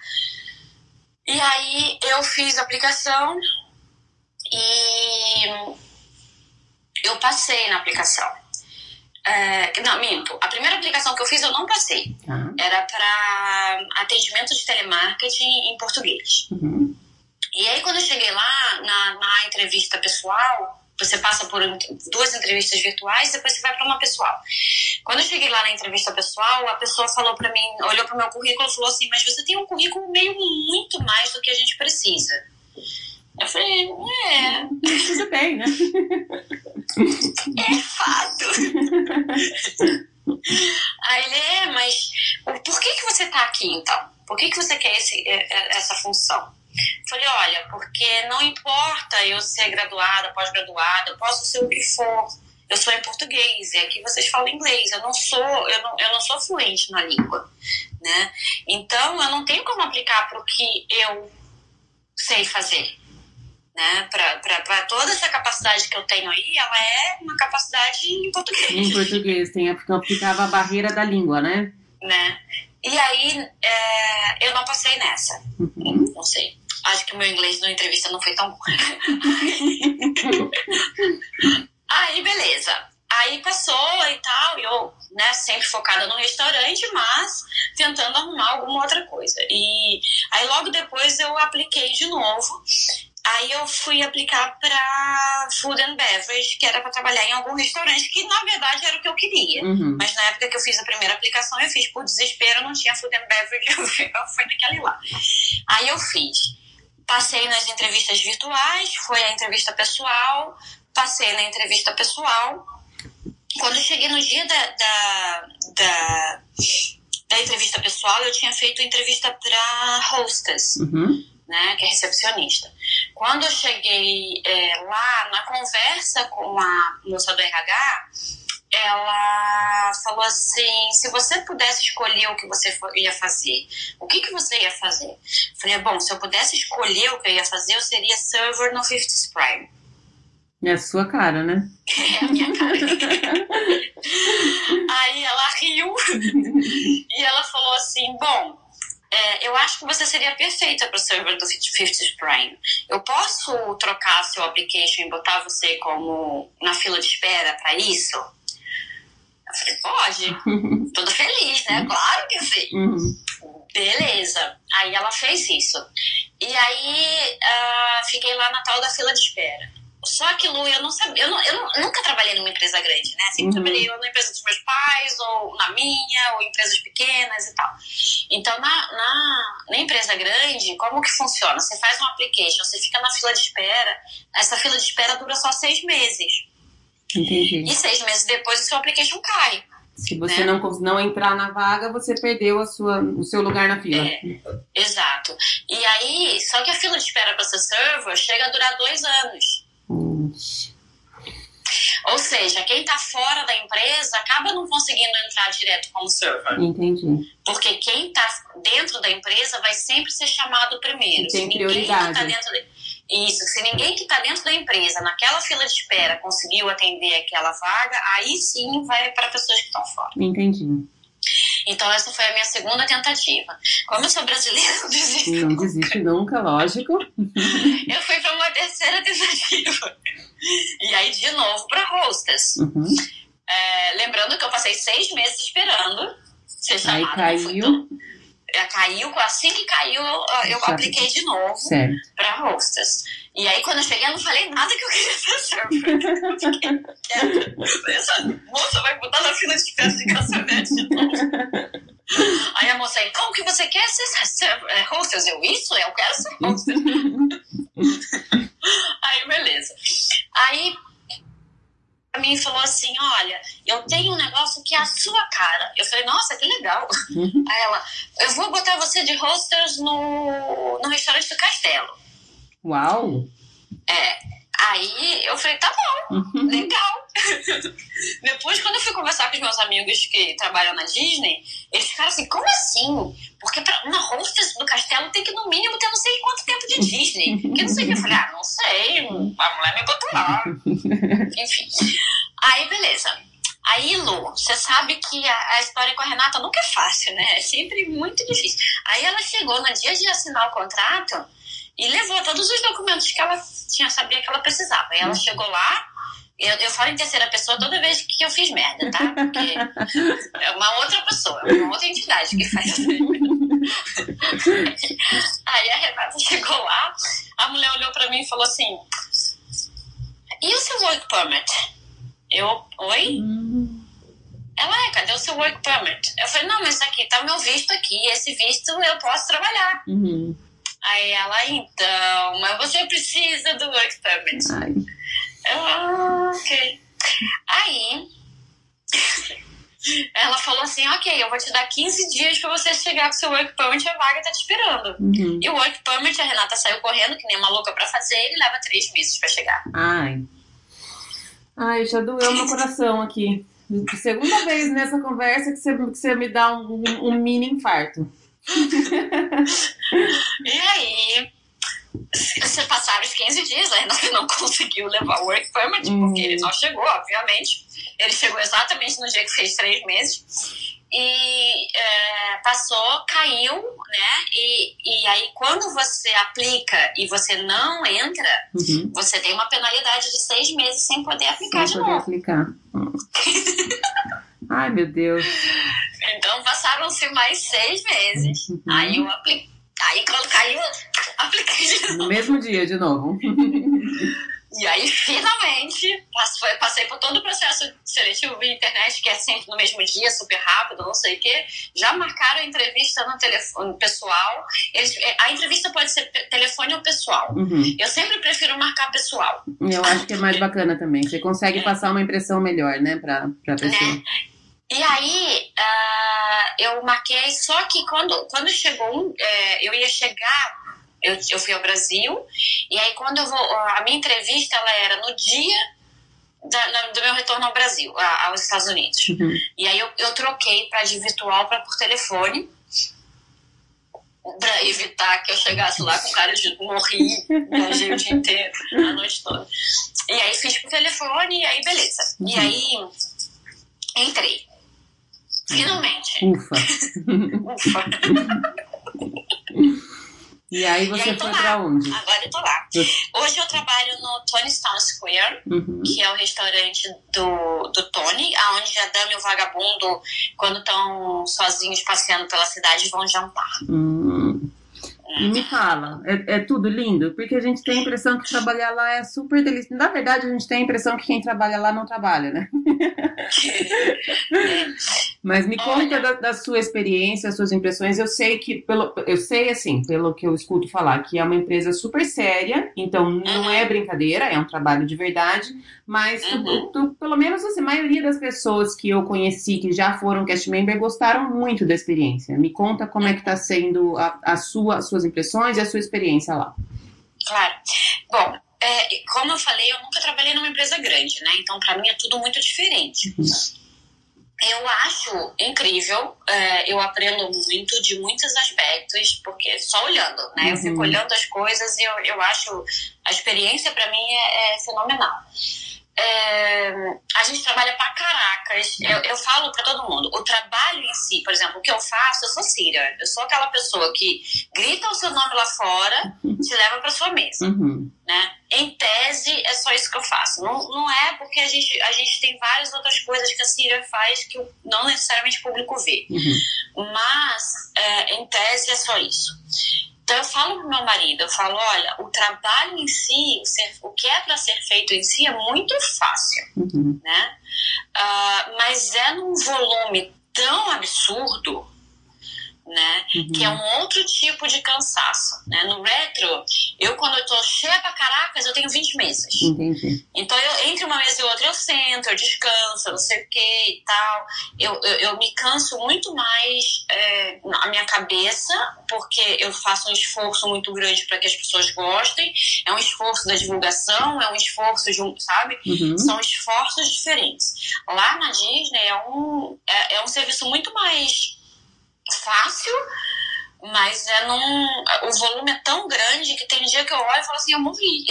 E aí eu fiz a aplicação e eu passei na aplicação. É, não, minto. A primeira aplicação que eu fiz eu não passei. Tá. Era para atendimento de telemarketing em português. Uhum. E aí, quando eu cheguei lá, na, na entrevista pessoal, você passa por duas entrevistas virtuais, depois você vai para uma pessoal. Quando eu cheguei lá na entrevista pessoal, a pessoa falou para mim, olhou para o meu currículo e falou assim: Mas você tem um currículo meio muito mais do que a gente precisa. Eu falei: É, Tudo bem, né? é fato. Aí ele é, mas por que, que você tá aqui então? Por que, que você quer esse, é, é, essa função? Eu Falei, olha, porque não importa eu ser graduada, pós-graduada, eu posso ser o que for. Eu sou em português, e aqui vocês falam inglês. Eu não sou, eu não, eu não sou fluente na língua, né? Então eu não tenho como aplicar para o que eu sei fazer, né? Para toda essa capacidade que eu tenho aí, ela é uma capacidade em português Em português tem a, ficava a barreira da língua, né? né? E aí é, eu não passei nessa. Uhum. Não sei. Acho que o meu inglês na entrevista não foi tão bom. aí, beleza. Aí passou e tal, e eu, né, sempre focada no restaurante, mas tentando arrumar alguma outra coisa. E aí logo depois eu apliquei de novo. Aí eu fui aplicar para Food and Beverage, que era para trabalhar em algum restaurante, que na verdade era o que eu queria. Uhum. Mas na época que eu fiz a primeira aplicação, eu fiz por desespero, não tinha food and beverage, eu fui, eu fui naquele lá. Aí eu fiz. Passei nas entrevistas virtuais, foi a entrevista pessoal, passei na entrevista pessoal. Quando eu cheguei no dia da, da, da, da entrevista pessoal, eu tinha feito entrevista para hostess Uhum. né, que é recepcionista. Quando eu cheguei é, lá, na conversa com a moça do RH, ela falou assim, se você pudesse escolher o que você ia fazer, o que, que você ia fazer? Eu Falei, bom, se eu pudesse escolher o que eu ia fazer, eu seria server no 50s Prime. É a sua cara, né? É a minha cara. Aí ela riu e ela falou assim: Bom, é, eu acho que você seria perfeita para o server do 50 Spring. Eu posso trocar seu application e botar você como na fila de espera para isso? Eu falei, pode. Toda feliz, né? Claro que sim. Uhum. Beleza. Aí ela fez isso. E aí uh, fiquei lá na tal da fila de espera. Só que, Lu, eu não sabia, eu, não, eu, não, nunca trabalhei numa empresa grande, né? Sempre uhum. trabalhei ou na empresa dos meus pais, ou na minha, ou em empresas pequenas e tal. Então, na, na, na, empresa grande, como que funciona? Você faz um application, você fica na fila de espera, essa fila de espera dura só seis meses. Entendi. E seis meses depois o seu application cai. Se você né? não, não entrar na vaga, você perdeu a sua, o seu lugar na fila. É, exato. E aí, só que a fila de espera para ser server chega a durar dois anos. Ou seja, quem está fora da empresa acaba não conseguindo entrar direto como server. Entendi. Porque quem está dentro da empresa vai sempre ser chamado primeiro. Tem se prioridade. Tá dentro de... Isso, se ninguém que está dentro da empresa, naquela fila de espera, conseguiu atender aquela vaga, aí sim vai para pessoas que estão fora. Entendi. Então, essa foi a minha segunda tentativa. Como eu sou brasileira, não desisto. Não desiste nunca, lógico. eu fui para uma terceira tentativa. E aí, de novo, para hostess. Uhum. É, lembrando que eu passei seis meses esperando ser chamada. Aí caiu. É, caiu, assim que caiu, eu apliquei de novo para hostess. E aí, quando eu cheguei, eu não falei nada que eu queria ser server. Essa moça vai botar na fila de festa de casamento de novo. Aí a moça aí, como que você quer ser server? É, hostess? Eu, isso? Eu quero ser hostess. aí, beleza. Aí, a mim falou assim: Olha, eu tenho um negócio que é a sua cara. Eu falei: Nossa, que legal. Uhum. Aí ela: Eu vou botar você de hostess no, no restaurante do castelo. Uau! É. Aí eu falei, tá bom, uhum. legal. Depois, quando eu fui conversar com os meus amigos que trabalham na Disney, eles ficaram assim, como assim? Porque pra uma hostess do castelo tem que, no mínimo, ter não sei quanto tempo de Disney. Que não sei o que. Eu falei, ah, não sei, a mulher me botou lá. Enfim. Aí, beleza. Aí, Lu, você sabe que a, a, história com a Renata nunca é fácil, né? É sempre muito difícil. Aí ela chegou no dia de assinar o contrato e levou todos os documentos que ela tinha, sabia que ela precisava. E ela uhum. chegou lá, eu, eu falo em terceira pessoa toda vez que eu fiz merda, tá? Porque é uma outra pessoa, é uma outra entidade que faz Aí a Renata chegou lá, a mulher olhou pra mim e falou assim: E o seu work permit? Eu, oi? Ela é, cadê o seu work permit? Eu falei, não, mas aqui tá meu visto aqui, esse visto eu posso trabalhar. Uhum. Aí ela, então, mas você precisa do work permit. Ai. Ah, ok. Aí, ela falou assim, ok, eu vou te dar 15 dias pra você chegar com seu work permit, a vaga tá te esperando. Uhum. E o work permit, a Renata saiu correndo, que nem uma louca pra fazer, ele leva três meses pra chegar. Ai. Ai, já doeu meu coração aqui. Segunda vez nessa conversa que você, que você me dá um, um mini infarto. e aí, você passaram os 15 dias, a Renata não conseguiu levar o work permit, uhum. porque ele não chegou, obviamente. Ele chegou exatamente no dia que fez três meses. E é, passou, caiu, né? E, e aí, quando você aplica e você não entra, uhum. você tem uma penalidade de seis meses sem poder aplicar sem de poder novo. Aplicar. Ai, meu Deus. Então passaram-se mais seis meses. Uhum. Aí eu apliquei. Aí quando caiu, apliquei de novo. No mesmo dia, de novo. E aí, finalmente, passei por todo o processo seletivo via internet, que é sempre no mesmo dia, super rápido, não sei o quê. Já marcaram a entrevista no telefone pessoal. Eles, é, a entrevista pode ser telefone ou pessoal. Uhum. Eu sempre prefiro marcar pessoal. Eu acho que é mais bacana também. Você consegue é. passar uma impressão melhor, né, pra, pra pessoa. Né? E aí, uh, eu marquei, só que quando, quando chegou, uh, eu ia chegar, eu, eu fui ao Brasil, e aí quando eu vou, a minha entrevista, ela era no dia da, do meu retorno ao Brasil, a, aos Estados Unidos. Uhum. E aí eu, eu troquei para de virtual para por telefone, para evitar que eu chegasse lá com cara de morri, viajei o dia inteiro, a noite toda. E aí fiz pro telefone, e aí beleza. Uhum. E aí entrei. Finalmente. Ufa. Ufa. E aí você e aí, foi lá. pra onde? Agora eu tô lá. Hoje eu trabalho no Tony's Town Square, uhum. que é o restaurante do, do Tony, aonde a dama e o vagabundo, quando estão sozinhos passeando pela cidade, vão jantar. Uhum. E me fala, é, é, tudo lindo? Porque a gente tem a impressão que trabalhar lá é super delicioso. Na verdade, a gente tem a impressão que quem trabalha lá não trabalha, né? Mas me conta da, da, sua experiência, suas impressões. Eu sei que, pelo, eu sei assim, pelo que eu escuto falar, que é uma empresa super séria, então não uhum. é brincadeira, é um trabalho de verdade. Mas uhum. tu, tu, pelo menos assim, a maioria das pessoas que eu conheci que já foram cast member gostaram muito da experiência. Me conta como é que está sendo a, a sua, as suas impressões e a sua experiência lá. Claro. Bom, é, como eu falei, eu nunca trabalhei numa empresa grande, né? Então, para mim é tudo muito diferente. Uhum. Eu acho incrível, é, eu aprendo muito de muitos aspectos, porque só olhando, né? Uhum. Eu fico uhum. olhando as coisas e eu, eu acho a experiência para mim é, é fenomenal. É, a gente trabalha pra caracas. Eu, eu falo para todo mundo, o trabalho em si, por exemplo, o que eu faço, eu sou Cira. Eu sou aquela pessoa que grita o seu nome lá fora, te leva para sua mesa. Uhum. Né? Em tese, é só isso que eu faço. Não, não é porque a gente, a gente tem várias outras coisas que a Cira faz que não necessariamente o público vê. Uhum. Mas, é, em tese, é só isso. Então eu falo pro meu marido, eu falo, olha, o trabalho em si, o, que é para ser feito em si é muito fácil, uhum. né? Uh, mas é num volume tão absurdo né? Uhum. Que é um outro tipo de cansaço, né? No retro, eu quando eu tô cheia pra caracas, eu tenho 20 mesas. Entendi. Então, eu, entre uma mesa e outra, eu sento, eu descanso, não sei o que e tal. Eu, eu, eu me canso muito mais é, a minha cabeça, porque eu faço um esforço muito grande para que as pessoas gostem. É um esforço da divulgação, é um esforço de um, sabe? Uhum. São esforços diferentes. Lá na Disney é um, é, é um serviço muito mais fácil, mas é num. O volume é tão grande que tem dia que eu olho e falo assim, eu morri.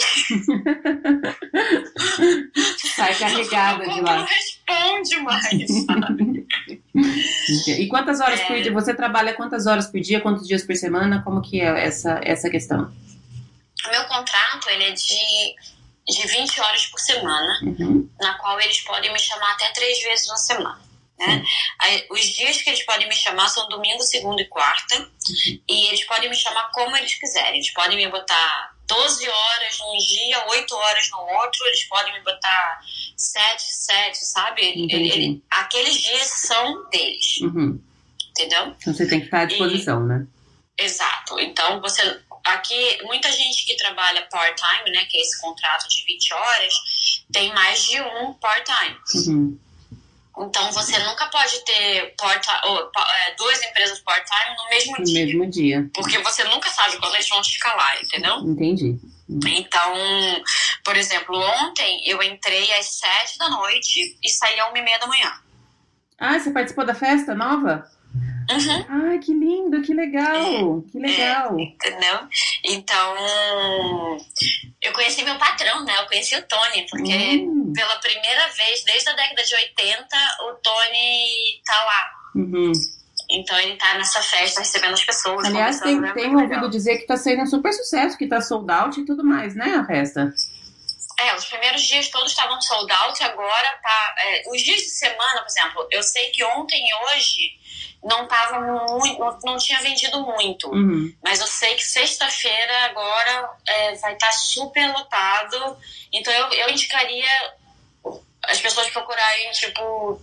Sai carregada de lá. Não responde mais, sabe? E quantas horas é... por dia? Você trabalha quantas horas por dia, quantos dias por semana? Como que é essa, essa questão? Meu contrato, ele é de, de 20 horas por semana, uhum. na qual eles podem me chamar até três vezes na semana. Né? Aí, os dias que eles podem me chamar são domingo, segunda e quarta. Uhum. E eles podem me chamar como eles quiserem. Eles podem me botar 12 horas num dia, 8 horas no outro. Eles podem me botar 7, 7, sabe? Ele, ele, aqueles dias são deles. Uhum. Entendeu? Então você tem que estar à disposição, e, né? Exato. Então você. Aqui, muita gente que trabalha part-time, né, que é esse contrato de 20 horas, tem mais de um part-time. Uhum. Então você nunca pode ter porta, ou, é, duas empresas part-time no mesmo no dia. mesmo dia. Porque você nunca sabe quando eles vão te escalar, entendeu? Entendi. Então, por exemplo, ontem eu entrei às sete da noite e saí às uma e meia da manhã. Ah, você participou da festa nova? Uhum. Ai, que lindo, que legal, é, que legal. É, entendeu? Então, eu conheci meu patrão, né? Eu conheci o Tony, porque uhum. pela primeira vez, desde a década de 80, o Tony tá lá. Uhum. Então ele tá nessa festa recebendo as pessoas. Aliás, tem, né? tem ouvido dizer que tá sendo um super sucesso, que tá sold out e tudo mais, né, a festa? É, os primeiros dias todos estavam sold out, agora tá. É, os dias de semana, por exemplo, eu sei que ontem e hoje não tava muito, não, não tinha vendido muito. Uhum. Mas eu sei que sexta-feira agora é, vai estar tá super lotado. Então eu, eu indicaria as pessoas procurarem, tipo,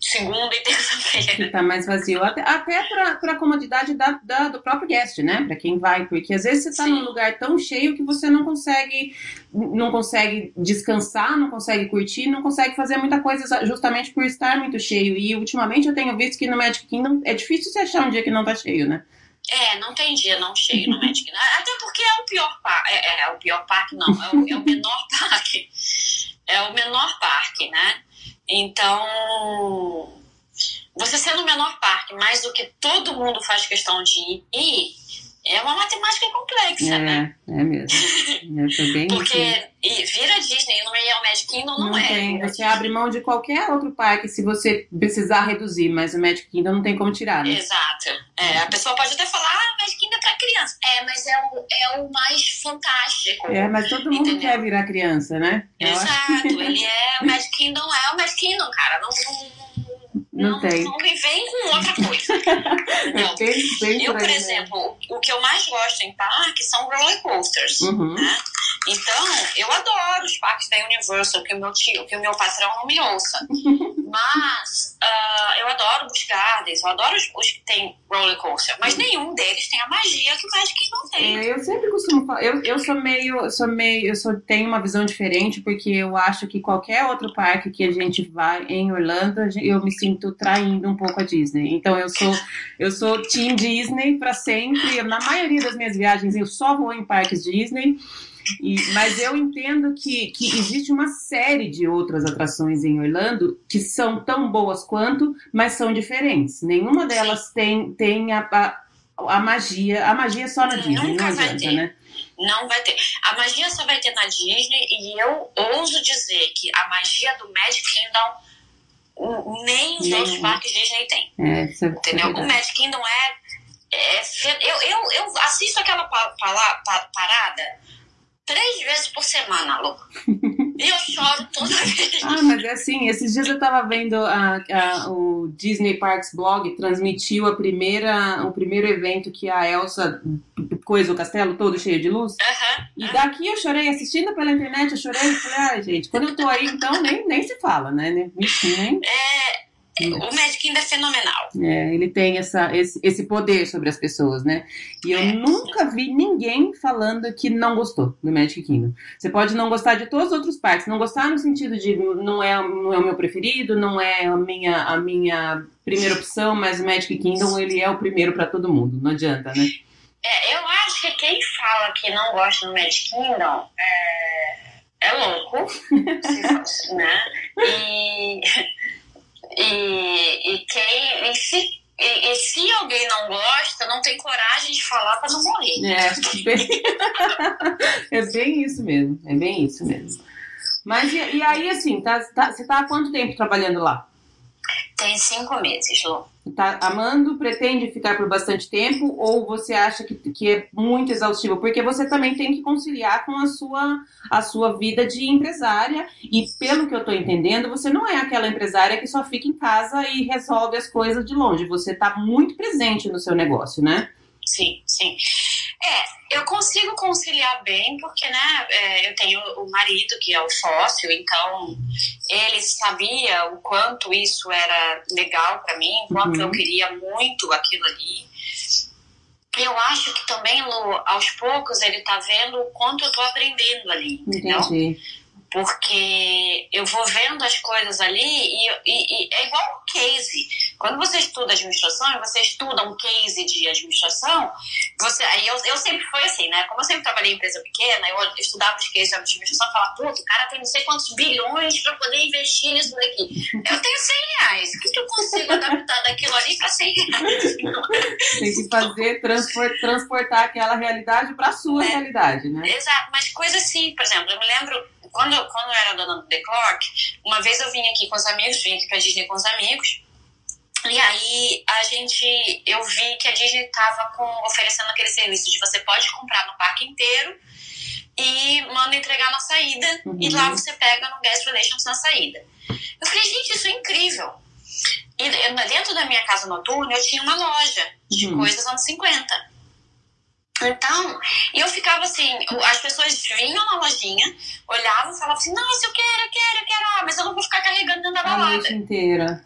segunda e terça-feira. Tá mais vazio. Até, até para a comodidade da, da, do próprio guest, né? Para quem vai, porque às vezes você está num lugar tão cheio que você não consegue não consegue descansar, não consegue curtir, não consegue fazer muita coisa justamente por estar muito cheio. E ultimamente eu tenho visto que no Magic Kingdom é difícil você achar um dia que não tá cheio, né? É, não tem dia não cheio no Magic Kingdom. Até porque é o pior parque. É, é, é, o pior parque, não. É o, é o menor parque. É o menor parque, né? Então, você sendo o menor parque, mais do que todo mundo faz questão de ir, é uma matemática complexa, é, né? É mesmo. É, foi bem Porque e vira Disney no meio ao Magic Kingdom não, não é. Tem. Você abre mão de qualquer outro parque se você precisar reduzir, mas o Magic Kingdom não tem como tirar, né? Exato. É, a pessoa pode até falar, ah, o Magic Kingdom é pra criança. É, mas é o, é o mais fantástico. É, mas todo mundo entendeu? quer virar criança, né? Exato. Ele é, o Magic Kingdom é o Magic Kingdom, cara. Não, não não, não, tem. Não me vem com outra coisa. não. Bem, bem eu, por exemplo, o que eu mais gosto em parque são roller coasters. Uhum. Né? Então, eu adoro os parques da Universal, que o meu tio, que o meu patrão não me ouça. Mas uh, eu adoro os Gardens, eu adoro os, os, que tem roller coaster, mas nenhum deles tem a magia que o Magic não tem. É, eu sempre costumo falar, eu, eu sou meio, sou meio, eu sou, tenho uma visão diferente, porque eu acho que qualquer outro parque que a gente vai em Orlando, eu me sinto traindo um pouco a Disney. Então eu sou, eu sou Team Disney para sempre. Na maioria das minhas viagens eu só vou em parques Disney. E, mas eu entendo que, que existe uma série de outras atrações em Orlando que são tão boas quanto, mas são diferentes. Nenhuma delas tem, tem a, a, a magia. A magia só na Disney, Nunca não adianta, ter. né? Não vai ter. A magia só vai ter na Disney e eu ouso dizer que a magia do Magic Kingdom nem os outros parques Disney tem. É, é entendeu? o Magic Kingdom é, é eu, eu, eu assisto aquela pa, pa, pa, parada três vezes por semana, Lu. Eu choro toda vez. Ah, mas é assim, esses dias eu tava vendo a, a, o Disney Parks Blog transmitiu a primeira, o primeiro evento que a Elsa coisa o castelo todo cheio de luz. e daqui eu chorei, assistindo pela internet, eu chorei e falei, ai, gente, quando eu tô aí, então nem, nem se fala, né? Nem, nem... É, o Magic Kingdom é fenomenal. É, ele tem essa, esse, esse poder sobre as pessoas, né? E eu é. nunca vi ninguém falando que não gostou do Magic Kingdom. Você pode não gostar de todos os outros parques, não gostar no sentido de não é, não é o meu preferido, não é a minha, a minha primeira opção, mas o Magic Kingdom ele é o primeiro para todo mundo, não adianta, né? É, eu acho que quem fala que não gosta do Magic Kingdom é, é louco, né? E e, e quem. E se, e, e, se alguém não gosta, não tem coragem de falar para não morrer. É bem... é bem isso mesmo. É bem isso mesmo. Mas e, e aí, assim, tá, tá, você tá há quanto tempo trabalhando lá? Tem cinco meses, Lu. Tá amando, pretende ficar por bastante tempo ou você acha que, que é muito exaustivo? Porque você também tem que conciliar com a sua, a sua vida de empresária e pelo que eu tô entendendo, você não é aquela empresária que só fica em casa e resolve as coisas de longe. Você tá muito presente no seu negócio, né? Sim, sim. É, eu consigo conciliar bem, porque, né, é, eu tenho o marido que é o sócio, então ele sabia o quanto isso era legal para mim, quanto uhum. eu queria muito aquilo ali. Eu acho que também, Lu, aos poucos ele tá vendo o quanto eu tô aprendendo ali, entendeu? Entendi porque eu vou vendo as coisas ali e, e, e, é igual um case. Quando você estuda administração e você estuda um case de administração, você, aí eu, eu sempre fui assim, né? Como eu sempre trabalhei em empresa pequena, eu estudava os cases de administração e falava, puta, o cara tem não sei quantos bilhões para poder investir nisso daqui. Eu tenho 100 reais. O que, que eu consigo adaptar daquilo ali para 100 reais? tem que fazer, transport, transportar aquela realidade para a sua é, realidade, né? Exato, mas coisa assim, por exemplo, eu me lembro quando, quando eu era dona do The Clock, uma vez eu vim aqui com os amigos, vim aqui pra Disney com os amigos, e aí a gente, eu vi que a Disney tava com, oferecendo aquele serviço de você pode comprar no parque inteiro e manda entregar na saída, uhum. e lá você pega no Guest Relations na saída. Eu falei, gente, isso é incrível. E dentro da minha casa noturna eu tinha uma loja de uhum. coisas anos 50. Então, eu ficava assim, as pessoas vinham na lojinha, olhavam e falavam assim, nossa, eu quero, eu quero, eu quero, ah, mas eu não vou ficar carregando dentro da balada. A noite inteira.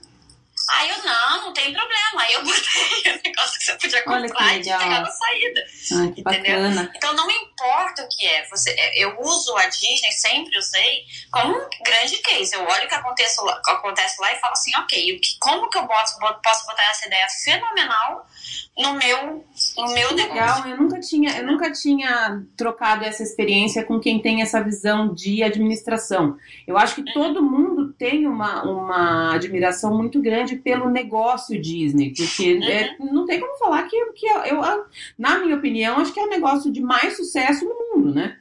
Aí eu, não, não tem problema. Aí eu botei o negócio que você podia comprar e pegar na saída. Ai, que entendeu? Bacana. Então não importa o que é. Você, é, eu uso a Disney, sempre usei, como um grande case. Eu olho o que acontece lá, acontece lá e falo assim, ok, o que, como que eu posso, posso botar essa ideia fenomenal no meu, no meu negócio? Legal, eu nunca, tinha, eu nunca tinha trocado essa experiência com quem tem essa visão de administração. Eu acho que uhum. todo mundo tem uma, uma admiração muito grande pelo negócio Disney, porque Uhum. é, não tem como falar que, que eu, eu- na minha opinião, acho que é o negócio de mais sucesso no mundo, né?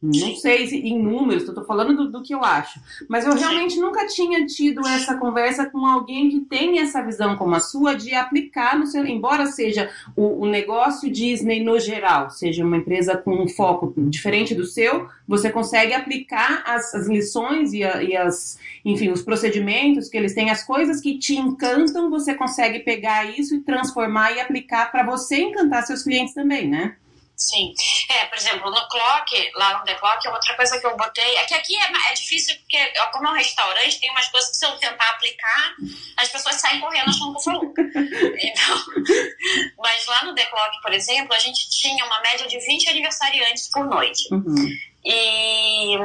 Não sei se em números, tô falando do, do que eu acho. Mas eu realmente nunca tinha tido essa conversa com alguém que tem essa visão como a sua de aplicar no seu. Embora seja o, o negócio Disney no geral, seja uma empresa com um foco diferente do seu, você consegue aplicar as, as lições e, a- e as, enfim, os procedimentos que eles têm, as coisas que te encantam, você consegue pegar isso e transformar e aplicar para você encantar seus clientes também, né? Sim. É, por exemplo, no Clock, lá no The Clock, outra coisa que eu botei. É que aqui é, é difícil, porque como é um restaurante, tem umas coisas que se eu tentar aplicar, as pessoas saem correndo achando que eu sou louca. Então, mas lá no The Clock, por exemplo, a gente tinha uma média de 20 aniversariantes por noite. Uhum. E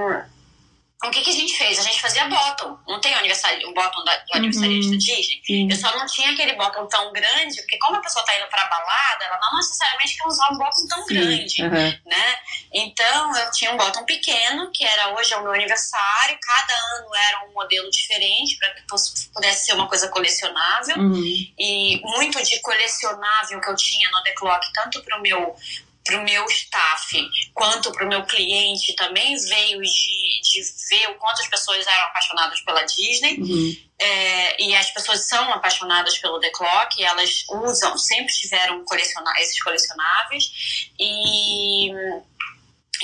o que, que a gente fez? A gente fazia bottom. Não tem o, aniversário, o bottom da, do Uhum. da Disney? Sim. Eu só não tinha aquele bottom tão grande, porque como a pessoa tá indo pra balada, ela não necessariamente quer usar um bottom tão grande, Aham. né? Então eu tinha um bottom pequeno, que era hoje é o meu aniversário, cada ano era um modelo diferente para que pudesse ser uma coisa colecionável. Uhum. E muito de colecionável que eu tinha no The Clock, tanto pro meu pro meu staff quanto pro meu cliente também veio de, de ver o quanto as pessoas eram apaixonadas pela Disney Uhum. é, e as pessoas são apaixonadas pelo The Clock, elas usam, sempre tiveram coleciona esses colecionáveis. E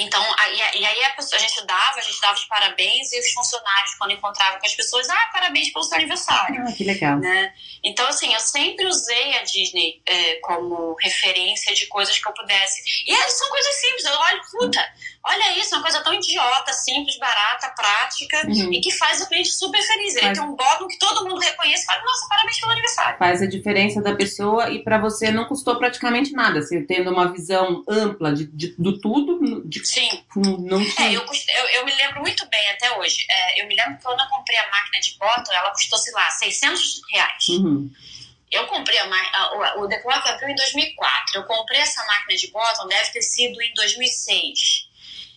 então, aí, e aí a, pessoa- a gente dava, a gente dava os parabéns e os funcionários, quando encontravam com as pessoas, ah, parabéns pelo seu aniversário. Ah, que legal. Né? Então, assim, eu sempre usei a Disney é, como referência de coisas que eu pudesse. E elas são coisas simples. Eu olho, puta, olha isso, uma coisa tão idiota, simples, barata, prática Uhum. e que faz o cliente super feliz. Ele Faz- tem um bottom que todo mundo reconhece e fala, nossa, parabéns pelo aniversário. Faz a diferença da pessoa e para você não custou praticamente nada. Você tendo uma visão ampla de, de- do tudo, de, Sim. não É, eu, eu, eu me lembro muito bem até hoje. É, eu me lembro que quando eu comprei a máquina de bottom, ela custou, sei lá, 600 reais. Uhum. Eu comprei a, a, o, o The Clock abriu em 2004. Eu comprei essa máquina de bottom, deve ter sido em 2006.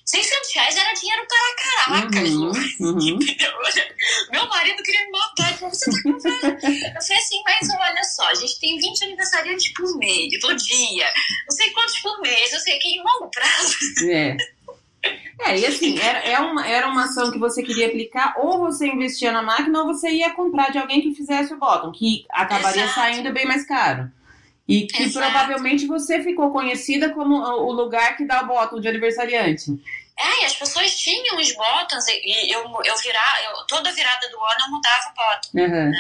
600 reais era dinheiro para caracas, Uhum, Lu. uhum. Meu marido queria me matar. Ele falou, você tá comprando? Eu falei assim, mas olha só, a gente tem 20 aniversariantes por mês, por dia. Não sei quantos por mês, eu sei que em longo prazo. É. É, e assim, era, é uma, era uma ação que você queria aplicar, ou você investia na máquina, ou você ia comprar de alguém que fizesse o bottom, que acabaria Exato. saindo bem mais caro. E que Exato. provavelmente você ficou conhecida como o lugar que dá o bottom de aniversariante. É, e as pessoas tinham os bottoms e, eu, eu virar, eu, toda virada do ano eu mudava o bottom. Aham.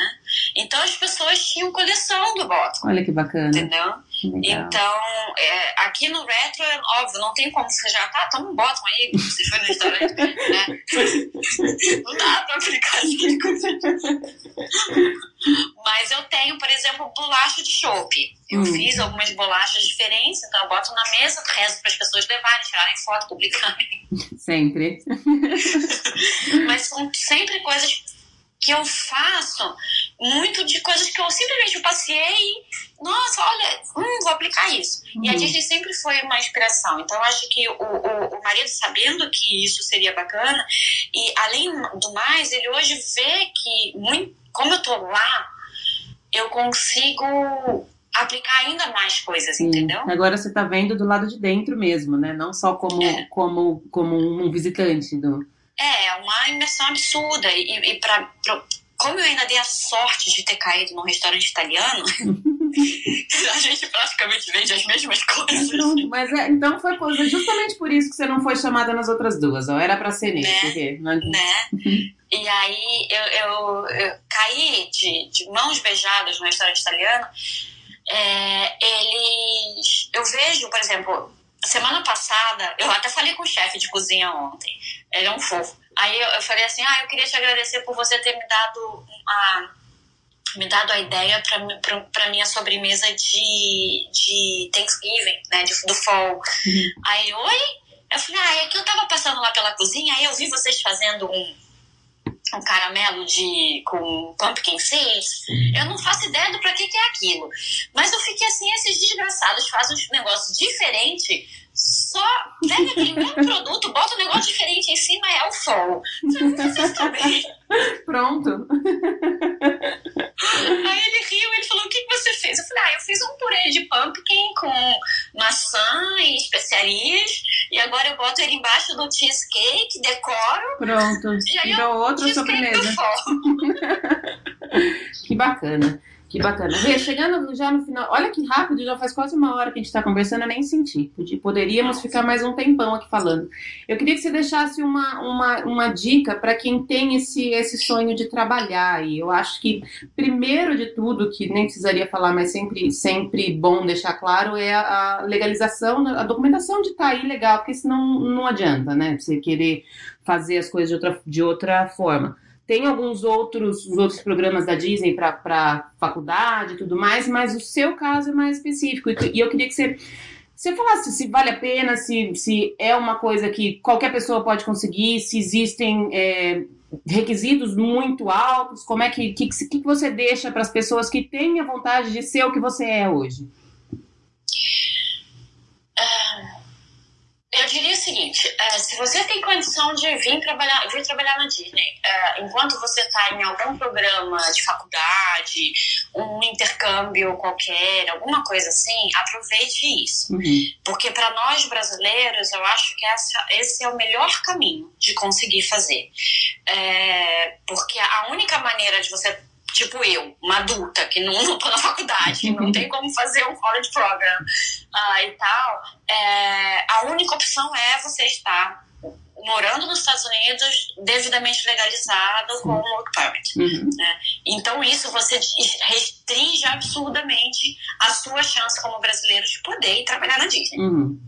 Então as pessoas tinham coleção do bottom, Olha que bacana. entendeu? Legal. Então, é, aqui no retro, é óbvio, não tem como você já, tá, toma um bottom aí, você foi no restaurante, né? Não dá pra aplicar essas coisas. Mas eu tenho, por exemplo, bolacha de chopp. Eu Hum. fiz algumas bolachas diferentes, então eu boto na mesa, rezo para as pessoas levarem, tirarem foto, publicarem. Sempre. Mas são sempre coisas que eu faço, muito de coisas que eu simplesmente passei e, nossa, olha, hum, vou aplicar isso. E a Uhum. Disney sempre foi uma inspiração. Então, eu acho que o, o, o marido, sabendo que isso seria bacana, e além do mais, ele hoje vê que, muito, como eu tô lá, eu consigo aplicar ainda mais coisas, Sim. entendeu? Agora você tá vendo do lado de dentro mesmo, né? Não só como, É. como, como um visitante do. É, é uma imersão absurda. E, e pra, pra- como eu ainda dei a sorte de ter caído num restaurante italiano, a gente praticamente vende as mesmas coisas. Pronto, Mas é, então foi justamente por isso que você não foi chamada nas outras duas, ó. Era pra ser nesse, Né? porque não- né? E aí eu, eu, eu caí de, de mãos beijadas no restaurante italiano. É, eles. Eu vejo, por exemplo, semana passada, eu até falei com o chefe de cozinha ontem. Ele é um fofo. Aí eu, eu falei assim: ah, eu queria te agradecer por você ter me dado a. Me dado a ideia para minha sobremesa de, de Thanksgiving, né? De, do fall. Uhum. Aí, oi? Eu falei, ah, é que eu tava passando lá pela cozinha, aí eu vi vocês fazendo um, um caramelo de com pumpkin seeds. Eu não faço ideia do pra que, que é aquilo. Mas eu fiquei assim, esses desgraçados fazem um negócio diferente, só né, pega aquele mesmo produto, bota um negócio diferente em cima é o sol. Vocês estão bem. Pronto. Aí ele riu, ele falou, o que você fez? Eu falei, ah, eu fiz um purê de pumpkin com maçã e especiarias, e agora eu boto ele embaixo do cheesecake, decoro. Pronto, e aí dou outra sobremesa. que bacana. Que bacana. Vê, chegando já no final. Olha que rápido, já faz quase uma hora que a gente está conversando, eu nem senti. Poderíamos ficar mais um tempão aqui falando. Eu queria que você deixasse uma, uma, uma dica para quem tem esse, esse sonho de trabalhar. E eu acho que, primeiro de tudo, que nem precisaria falar, mas sempre, sempre bom deixar claro, é a, a legalização, a documentação de estar aí legal, porque senão não adianta, né? Você querer fazer as coisas de outra, de outra forma. Tem alguns outros, os outros programas da Disney para faculdade e tudo mais, mas o seu caso é mais específico. E eu queria que você, você falasse se vale a pena, se, se é uma coisa que qualquer pessoa pode conseguir, se existem é, requisitos muito altos, como é que, que que você deixa para as pessoas que têm a vontade de ser o que você é hoje? Eu diria o seguinte, eh, se você tem condição de vir trabalhar, vir trabalhar na Disney, eh, enquanto você está em algum programa de faculdade, um intercâmbio qualquer, alguma coisa assim, aproveite isso. Uhum. Porque para nós brasileiros, eu acho que essa, esse é o melhor caminho de conseguir fazer. É, porque a única maneira de você, tipo eu, uma adulta que não, não tô na faculdade, que não tem como fazer um college program ah, e tal, é, a única opção é você estar morando nos Estados Unidos devidamente legalizado com um work permit. Uhum. Então, isso você restringe absurdamente a sua chance como brasileiro de poder ir trabalhar na Disney Uhum.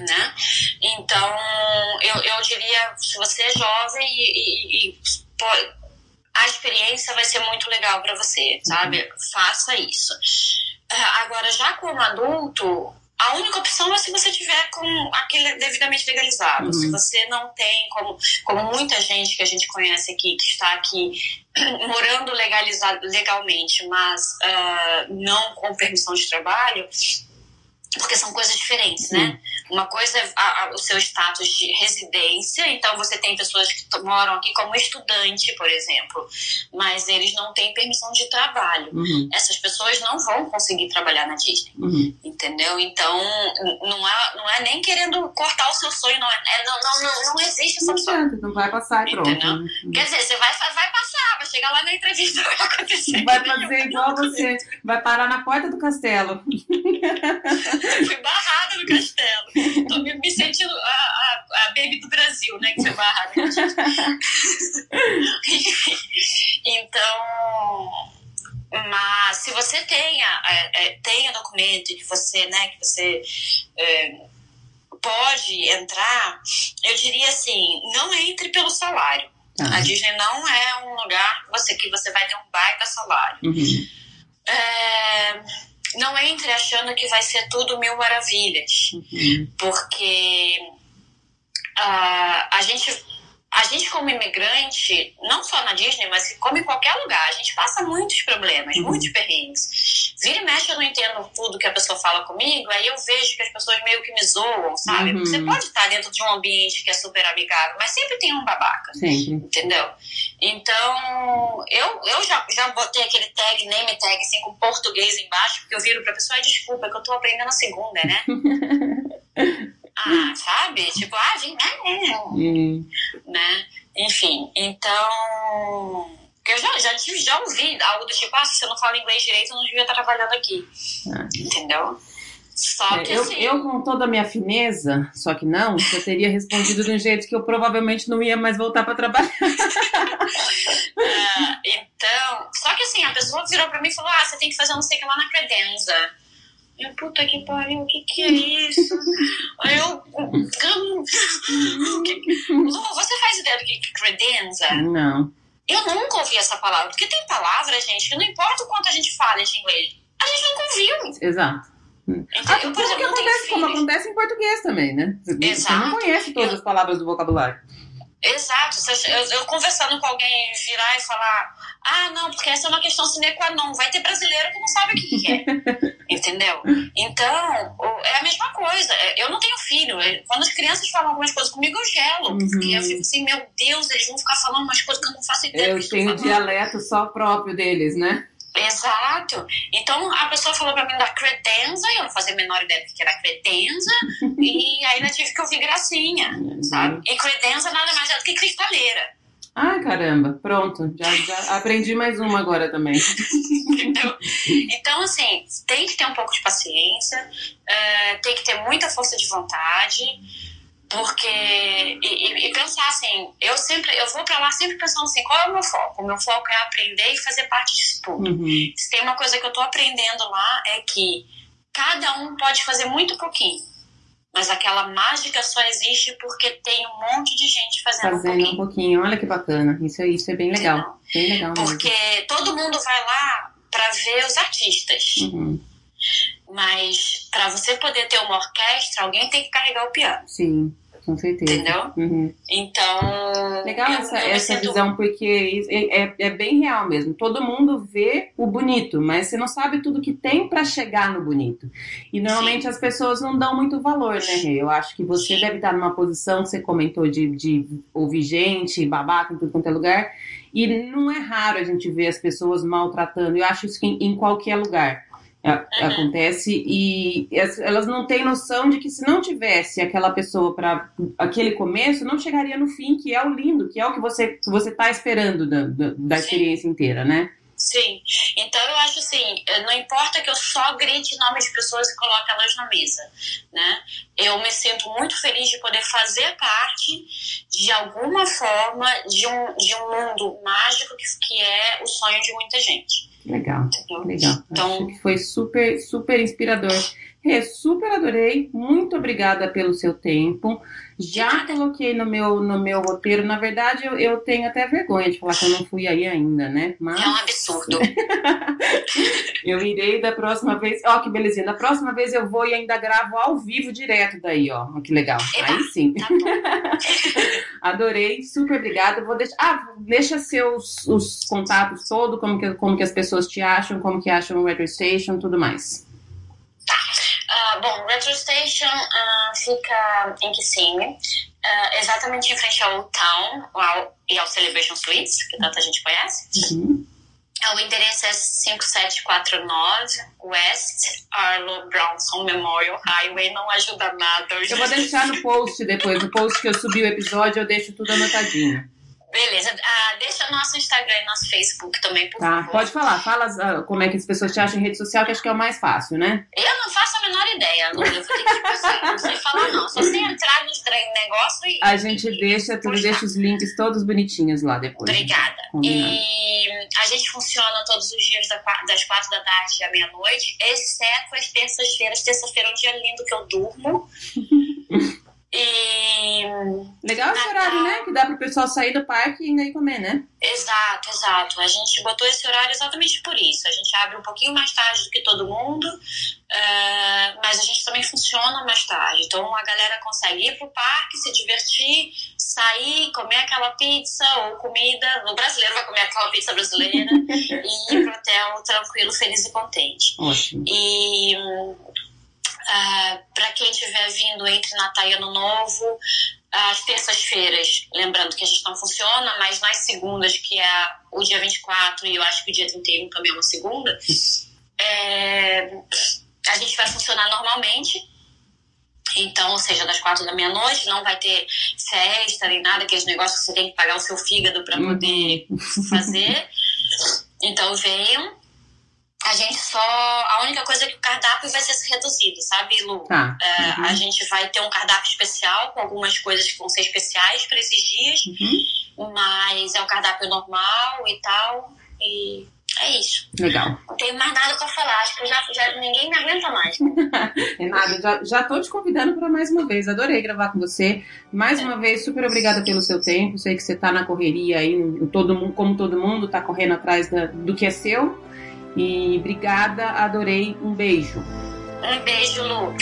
né? Então, eu, eu diria, se você é jovem e, e- e- a experiência vai ser muito legal para você, sabe? Faça isso. Ah, Agora, já como adulto, a única opção é se você tiver com aquele devidamente legalizado. Uhum. Se você não tem, como, como muita gente que a gente conhece aqui, que está aqui morando legalizado legalmente, mas ah, não com permissão de trabalho, porque são coisas diferentes, né? Uma coisa é a- a- o seu status de residência, então você tem pessoas que moram aqui como estudante, por exemplo, mas eles não têm permissão de trabalho. Uhum. Essas pessoas não vão conseguir trabalhar na Disney, Uhum. entendeu? Então, não é, não é nem querendo cortar o seu sonho, não, é, é- não, não, não, não existe essa Não opção. não vai passar e pronto. Entendeu? né? Quer dizer, você vai, vai passar, vai chegar lá na entrevista, vai acontecer. Vai fazer igual você, vai parar na porta do castelo. Fui barrada no castelo. Tô me, me sentindo a, a, a baby do Brasil, né? Que foi barrada. Enfim. então. Mas se você tenha, é, é, tenha documento que você, né, que você é, pode entrar, eu diria assim, não entre pelo salário. Tá. A Disney não é um lugar que você, que você vai ter um baita salário. Uhum. É, não entre achando que vai ser tudo mil maravilhas, Uhum. porque ah, a gente a gente como imigrante, não só na Disney, mas como em qualquer lugar, a gente passa muitos problemas, Uhum. muitos perrengues. Vira e mexe, eu não entendo tudo que a pessoa fala comigo, aí eu vejo que as pessoas meio que me zoam, sabe? Uhum. Você pode estar dentro de um ambiente que é super amigável, mas sempre tem um babaca Sempre. entendeu? Então, eu, eu já, já botei aquele tag, name tag, assim, com português embaixo, porque eu viro pra pessoa, "Ah, desculpa, é que eu tô aprendendo a segunda, né? ah, sabe? Tipo, ah, vem, né? Uhum. né? Enfim, então... Eu já, já, tive, já ouvi algo do tipo, ah, se você não fala inglês direito, eu não devia estar trabalhando aqui. Ah. Entendeu? Só É, que eu, assim... eu, com toda a minha fineza, só que não, eu teria respondido de um jeito que eu provavelmente não ia mais voltar para trabalhar. Ah, então, só que assim, a pessoa virou pra mim e falou: Ah, você tem que fazer não sei o que lá na credenza. Eu, puta que pariu, o que que é isso? Aí eu. "Hum, você faz ideia do que que credenza? Não. Eu nunca ouvi essa palavra, porque tem palavras, gente, que não importa o quanto a gente fala de inglês, a gente nunca ouviu. Exato. Ah, eu, por exemplo, acontece, como filhos. acontece em português também, né? Você você Exato. não conhece todas as palavras do vocabulário. Exato. Eu, eu conversando com alguém virar e falar: Ah, não, porque essa é uma questão sine qua non. Vai ter brasileiro que não sabe o que, que é. Entendeu? Então, é a mesma coisa. É, Eu não tenho filho. É, Quando as crianças falam algumas coisas comigo, eu gelo. Uhum. Porque eu fico assim: Meu Deus, eles vão ficar falando umas coisas que eu não faço ideia Eu tenho dialeto só próprio deles, né? Exato. Então a pessoa falou pra mim da credenza, eu não fazia a menor ideia do que era credenza, e ainda tive que ouvir gracinha, sabe? E credenza nada mais é do que cristaleira. Ah, caramba, pronto, já, já aprendi mais uma agora também. Entendeu? Então, assim, tem que ter um pouco de paciência, uh, tem que ter muita força de vontade, porque. E, e, pensar assim, eu sempre, eu vou pra lá sempre pensando assim, qual é o meu foco? O meu foco é aprender e fazer parte disso tudo. Uhum. Se tem uma coisa que eu tô aprendendo lá é que cada um pode fazer muito pouquinho mas aquela mágica só existe porque tem um monte de gente fazendo, fazendo um, pouquinho. um pouquinho. Olha que bacana. Isso, isso é bem legal. Bem legal porque todo mundo vai lá para ver os artistas. Uhum. Mas para você poder ter uma orquestra, alguém tem que carregar o piano. Sim com certeza. Entendeu? Uhum. Então. Legal essa, essa visão, porque é, é, é, bem real mesmo. Todo mundo vê o bonito, mas você não sabe tudo que tem para chegar no bonito. E normalmente Sim. as pessoas não dão muito valor, né, Rê? Eu acho que você Sim. deve estar numa posição que você comentou de, de ouvir gente, babaca em tudo quanto é lugar. E não é raro a gente ver as pessoas maltratando. Eu acho isso em, em qualquer lugar. É. Acontece e elas não têm noção de que se não tivesse aquela pessoa para aquele começo, não chegaria no fim, que é o lindo, que é o que você você está esperando da, da, da experiência inteira, né? Sim. Então eu acho assim, não importa que eu só grite nome de pessoas e coloque elas na mesa, né? Eu me sinto muito feliz de poder fazer parte de alguma forma de um, de um mundo mágico que, que é o sonho de muita gente. Legal, legal. Então, Acho que foi super, super inspirador. Rê, super adorei. Muito obrigada pelo seu tempo. Já coloquei no meu, no meu roteiro. Na verdade, eu, eu tenho até vergonha de falar que eu não fui aí ainda, né? Mas... É um absurdo. eu irei da próxima vez. Ó, que belezinha. Da próxima vez eu vou e ainda gravo ao vivo direto daí, ó. Que legal. Eba, aí sim. Tá Adorei. Super obrigada. Vou deixar. Ah, deixa seus os contatos todos, como que, como que as pessoas te acham, como que acham o Retro Station, tudo mais. Uh, bom, Retro Station uh, fica em Kissimmee, uh, exatamente em frente ao Town ao, e ao Celebration Suites, que tanta gente conhece. Uhum. O endereço é 5749 West Arlo Brownson Memorial Highway. Não ajuda nada. Eu vou deixar no post depois. No post que eu subi o episódio, eu deixo tudo anotadinho. Beleza. Ah, deixa nosso Instagram e nosso Facebook também, por tá, favor. Pode falar. Fala uh, como é que as pessoas te acham em rede social, que acho que é o mais fácil, né? Eu não faço a menor ideia, Lu. Eu vou ter que, tipo assim, não sei falar, não. Só sei entrar no negócio e... A gente e, deixa, tudo, deixa os links todos bonitinhos lá depois. Obrigada. E a gente funciona todos os dias das quatro da tarde à meia-noite, exceto as terças-feiras. Terça-feira é um dia lindo que eu durmo. E. Legal esse horário, né? Que dá pro pessoal sair do parque e ainda ir comer, né? Exato, exato. A gente botou esse horário exatamente por isso. A gente abre um pouquinho mais tarde do que todo mundo, uh, mas a gente também funciona mais tarde. Então a galera consegue ir pro parque, se divertir, sair, comer aquela pizza ou comida. O brasileiro vai comer aquela pizza brasileira e ir pro hotel tranquilo, feliz e contente. Ótimo. E Uh, ah, para quem estiver vindo entre Natal e Ano Novo, às terças-feiras, lembrando que a gente não funciona, mas nas segundas, que é o dia 24 e eu acho que o dia 31 também é uma segunda, é, a gente vai funcionar normalmente. Então, ou seja, das quatro da meia-noite, não vai ter festa nem nada, aqueles negócios que você tem que pagar o seu fígado para poder uhum. fazer. Então, venham a gente só. A única coisa é que o cardápio vai ser reduzido, sabe, Lu? Tá. É, uhum. A gente vai ter um cardápio especial com algumas coisas que vão ser especiais para esses dias, uhum. mas é um cardápio normal e tal. E é isso. Legal. Não tenho mais nada para falar. Acho que já, já ninguém me aguenta mais. é nada. Já, já tô te convidando para mais uma vez. Adorei gravar com você. Mais é. uma vez, super obrigada pelo seu tempo. Sei que você tá na correria aí, todo, como todo mundo, tá correndo atrás da, do que é seu. E obrigada, adorei. Um beijo. Um beijo, Lu.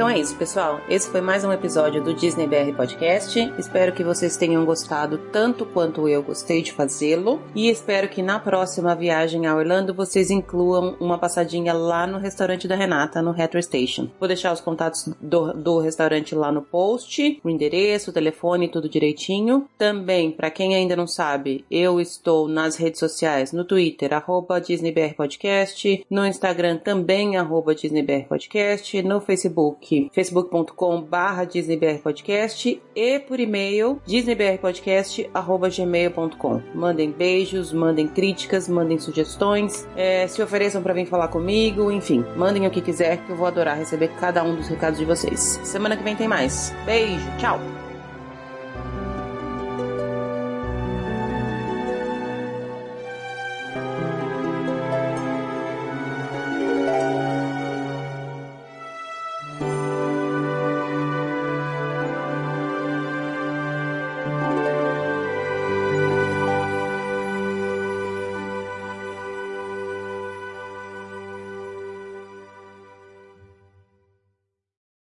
Então é isso, pessoal. Esse foi mais um episódio do Disney BR Podcast. Espero que vocês tenham gostado tanto quanto eu gostei de fazê-lo. E espero que na próxima viagem a Orlando vocês incluam uma passadinha lá no restaurante da Renata, no Retro Station. Vou deixar os contatos do, do restaurante lá no post, o endereço, o telefone, tudo direitinho. Também, para quem ainda não sabe, eu estou nas redes sociais, no Twitter, arroba DisneyBR Podcast, no Instagram também, arroba DisneyBR Podcast, no Facebook, facebook.com barra DisneyBR Podcast e por e-mail, disneybrpodcast arroba gmail.com. Mandem beijos, mandem críticas, mandem sugestões, é, se ofereçam para vir falar comigo, enfim, mandem o que quiser que eu vou adorar receber cada um dos recados de vocês. Semana que vem tem mais. Beijo, tchau!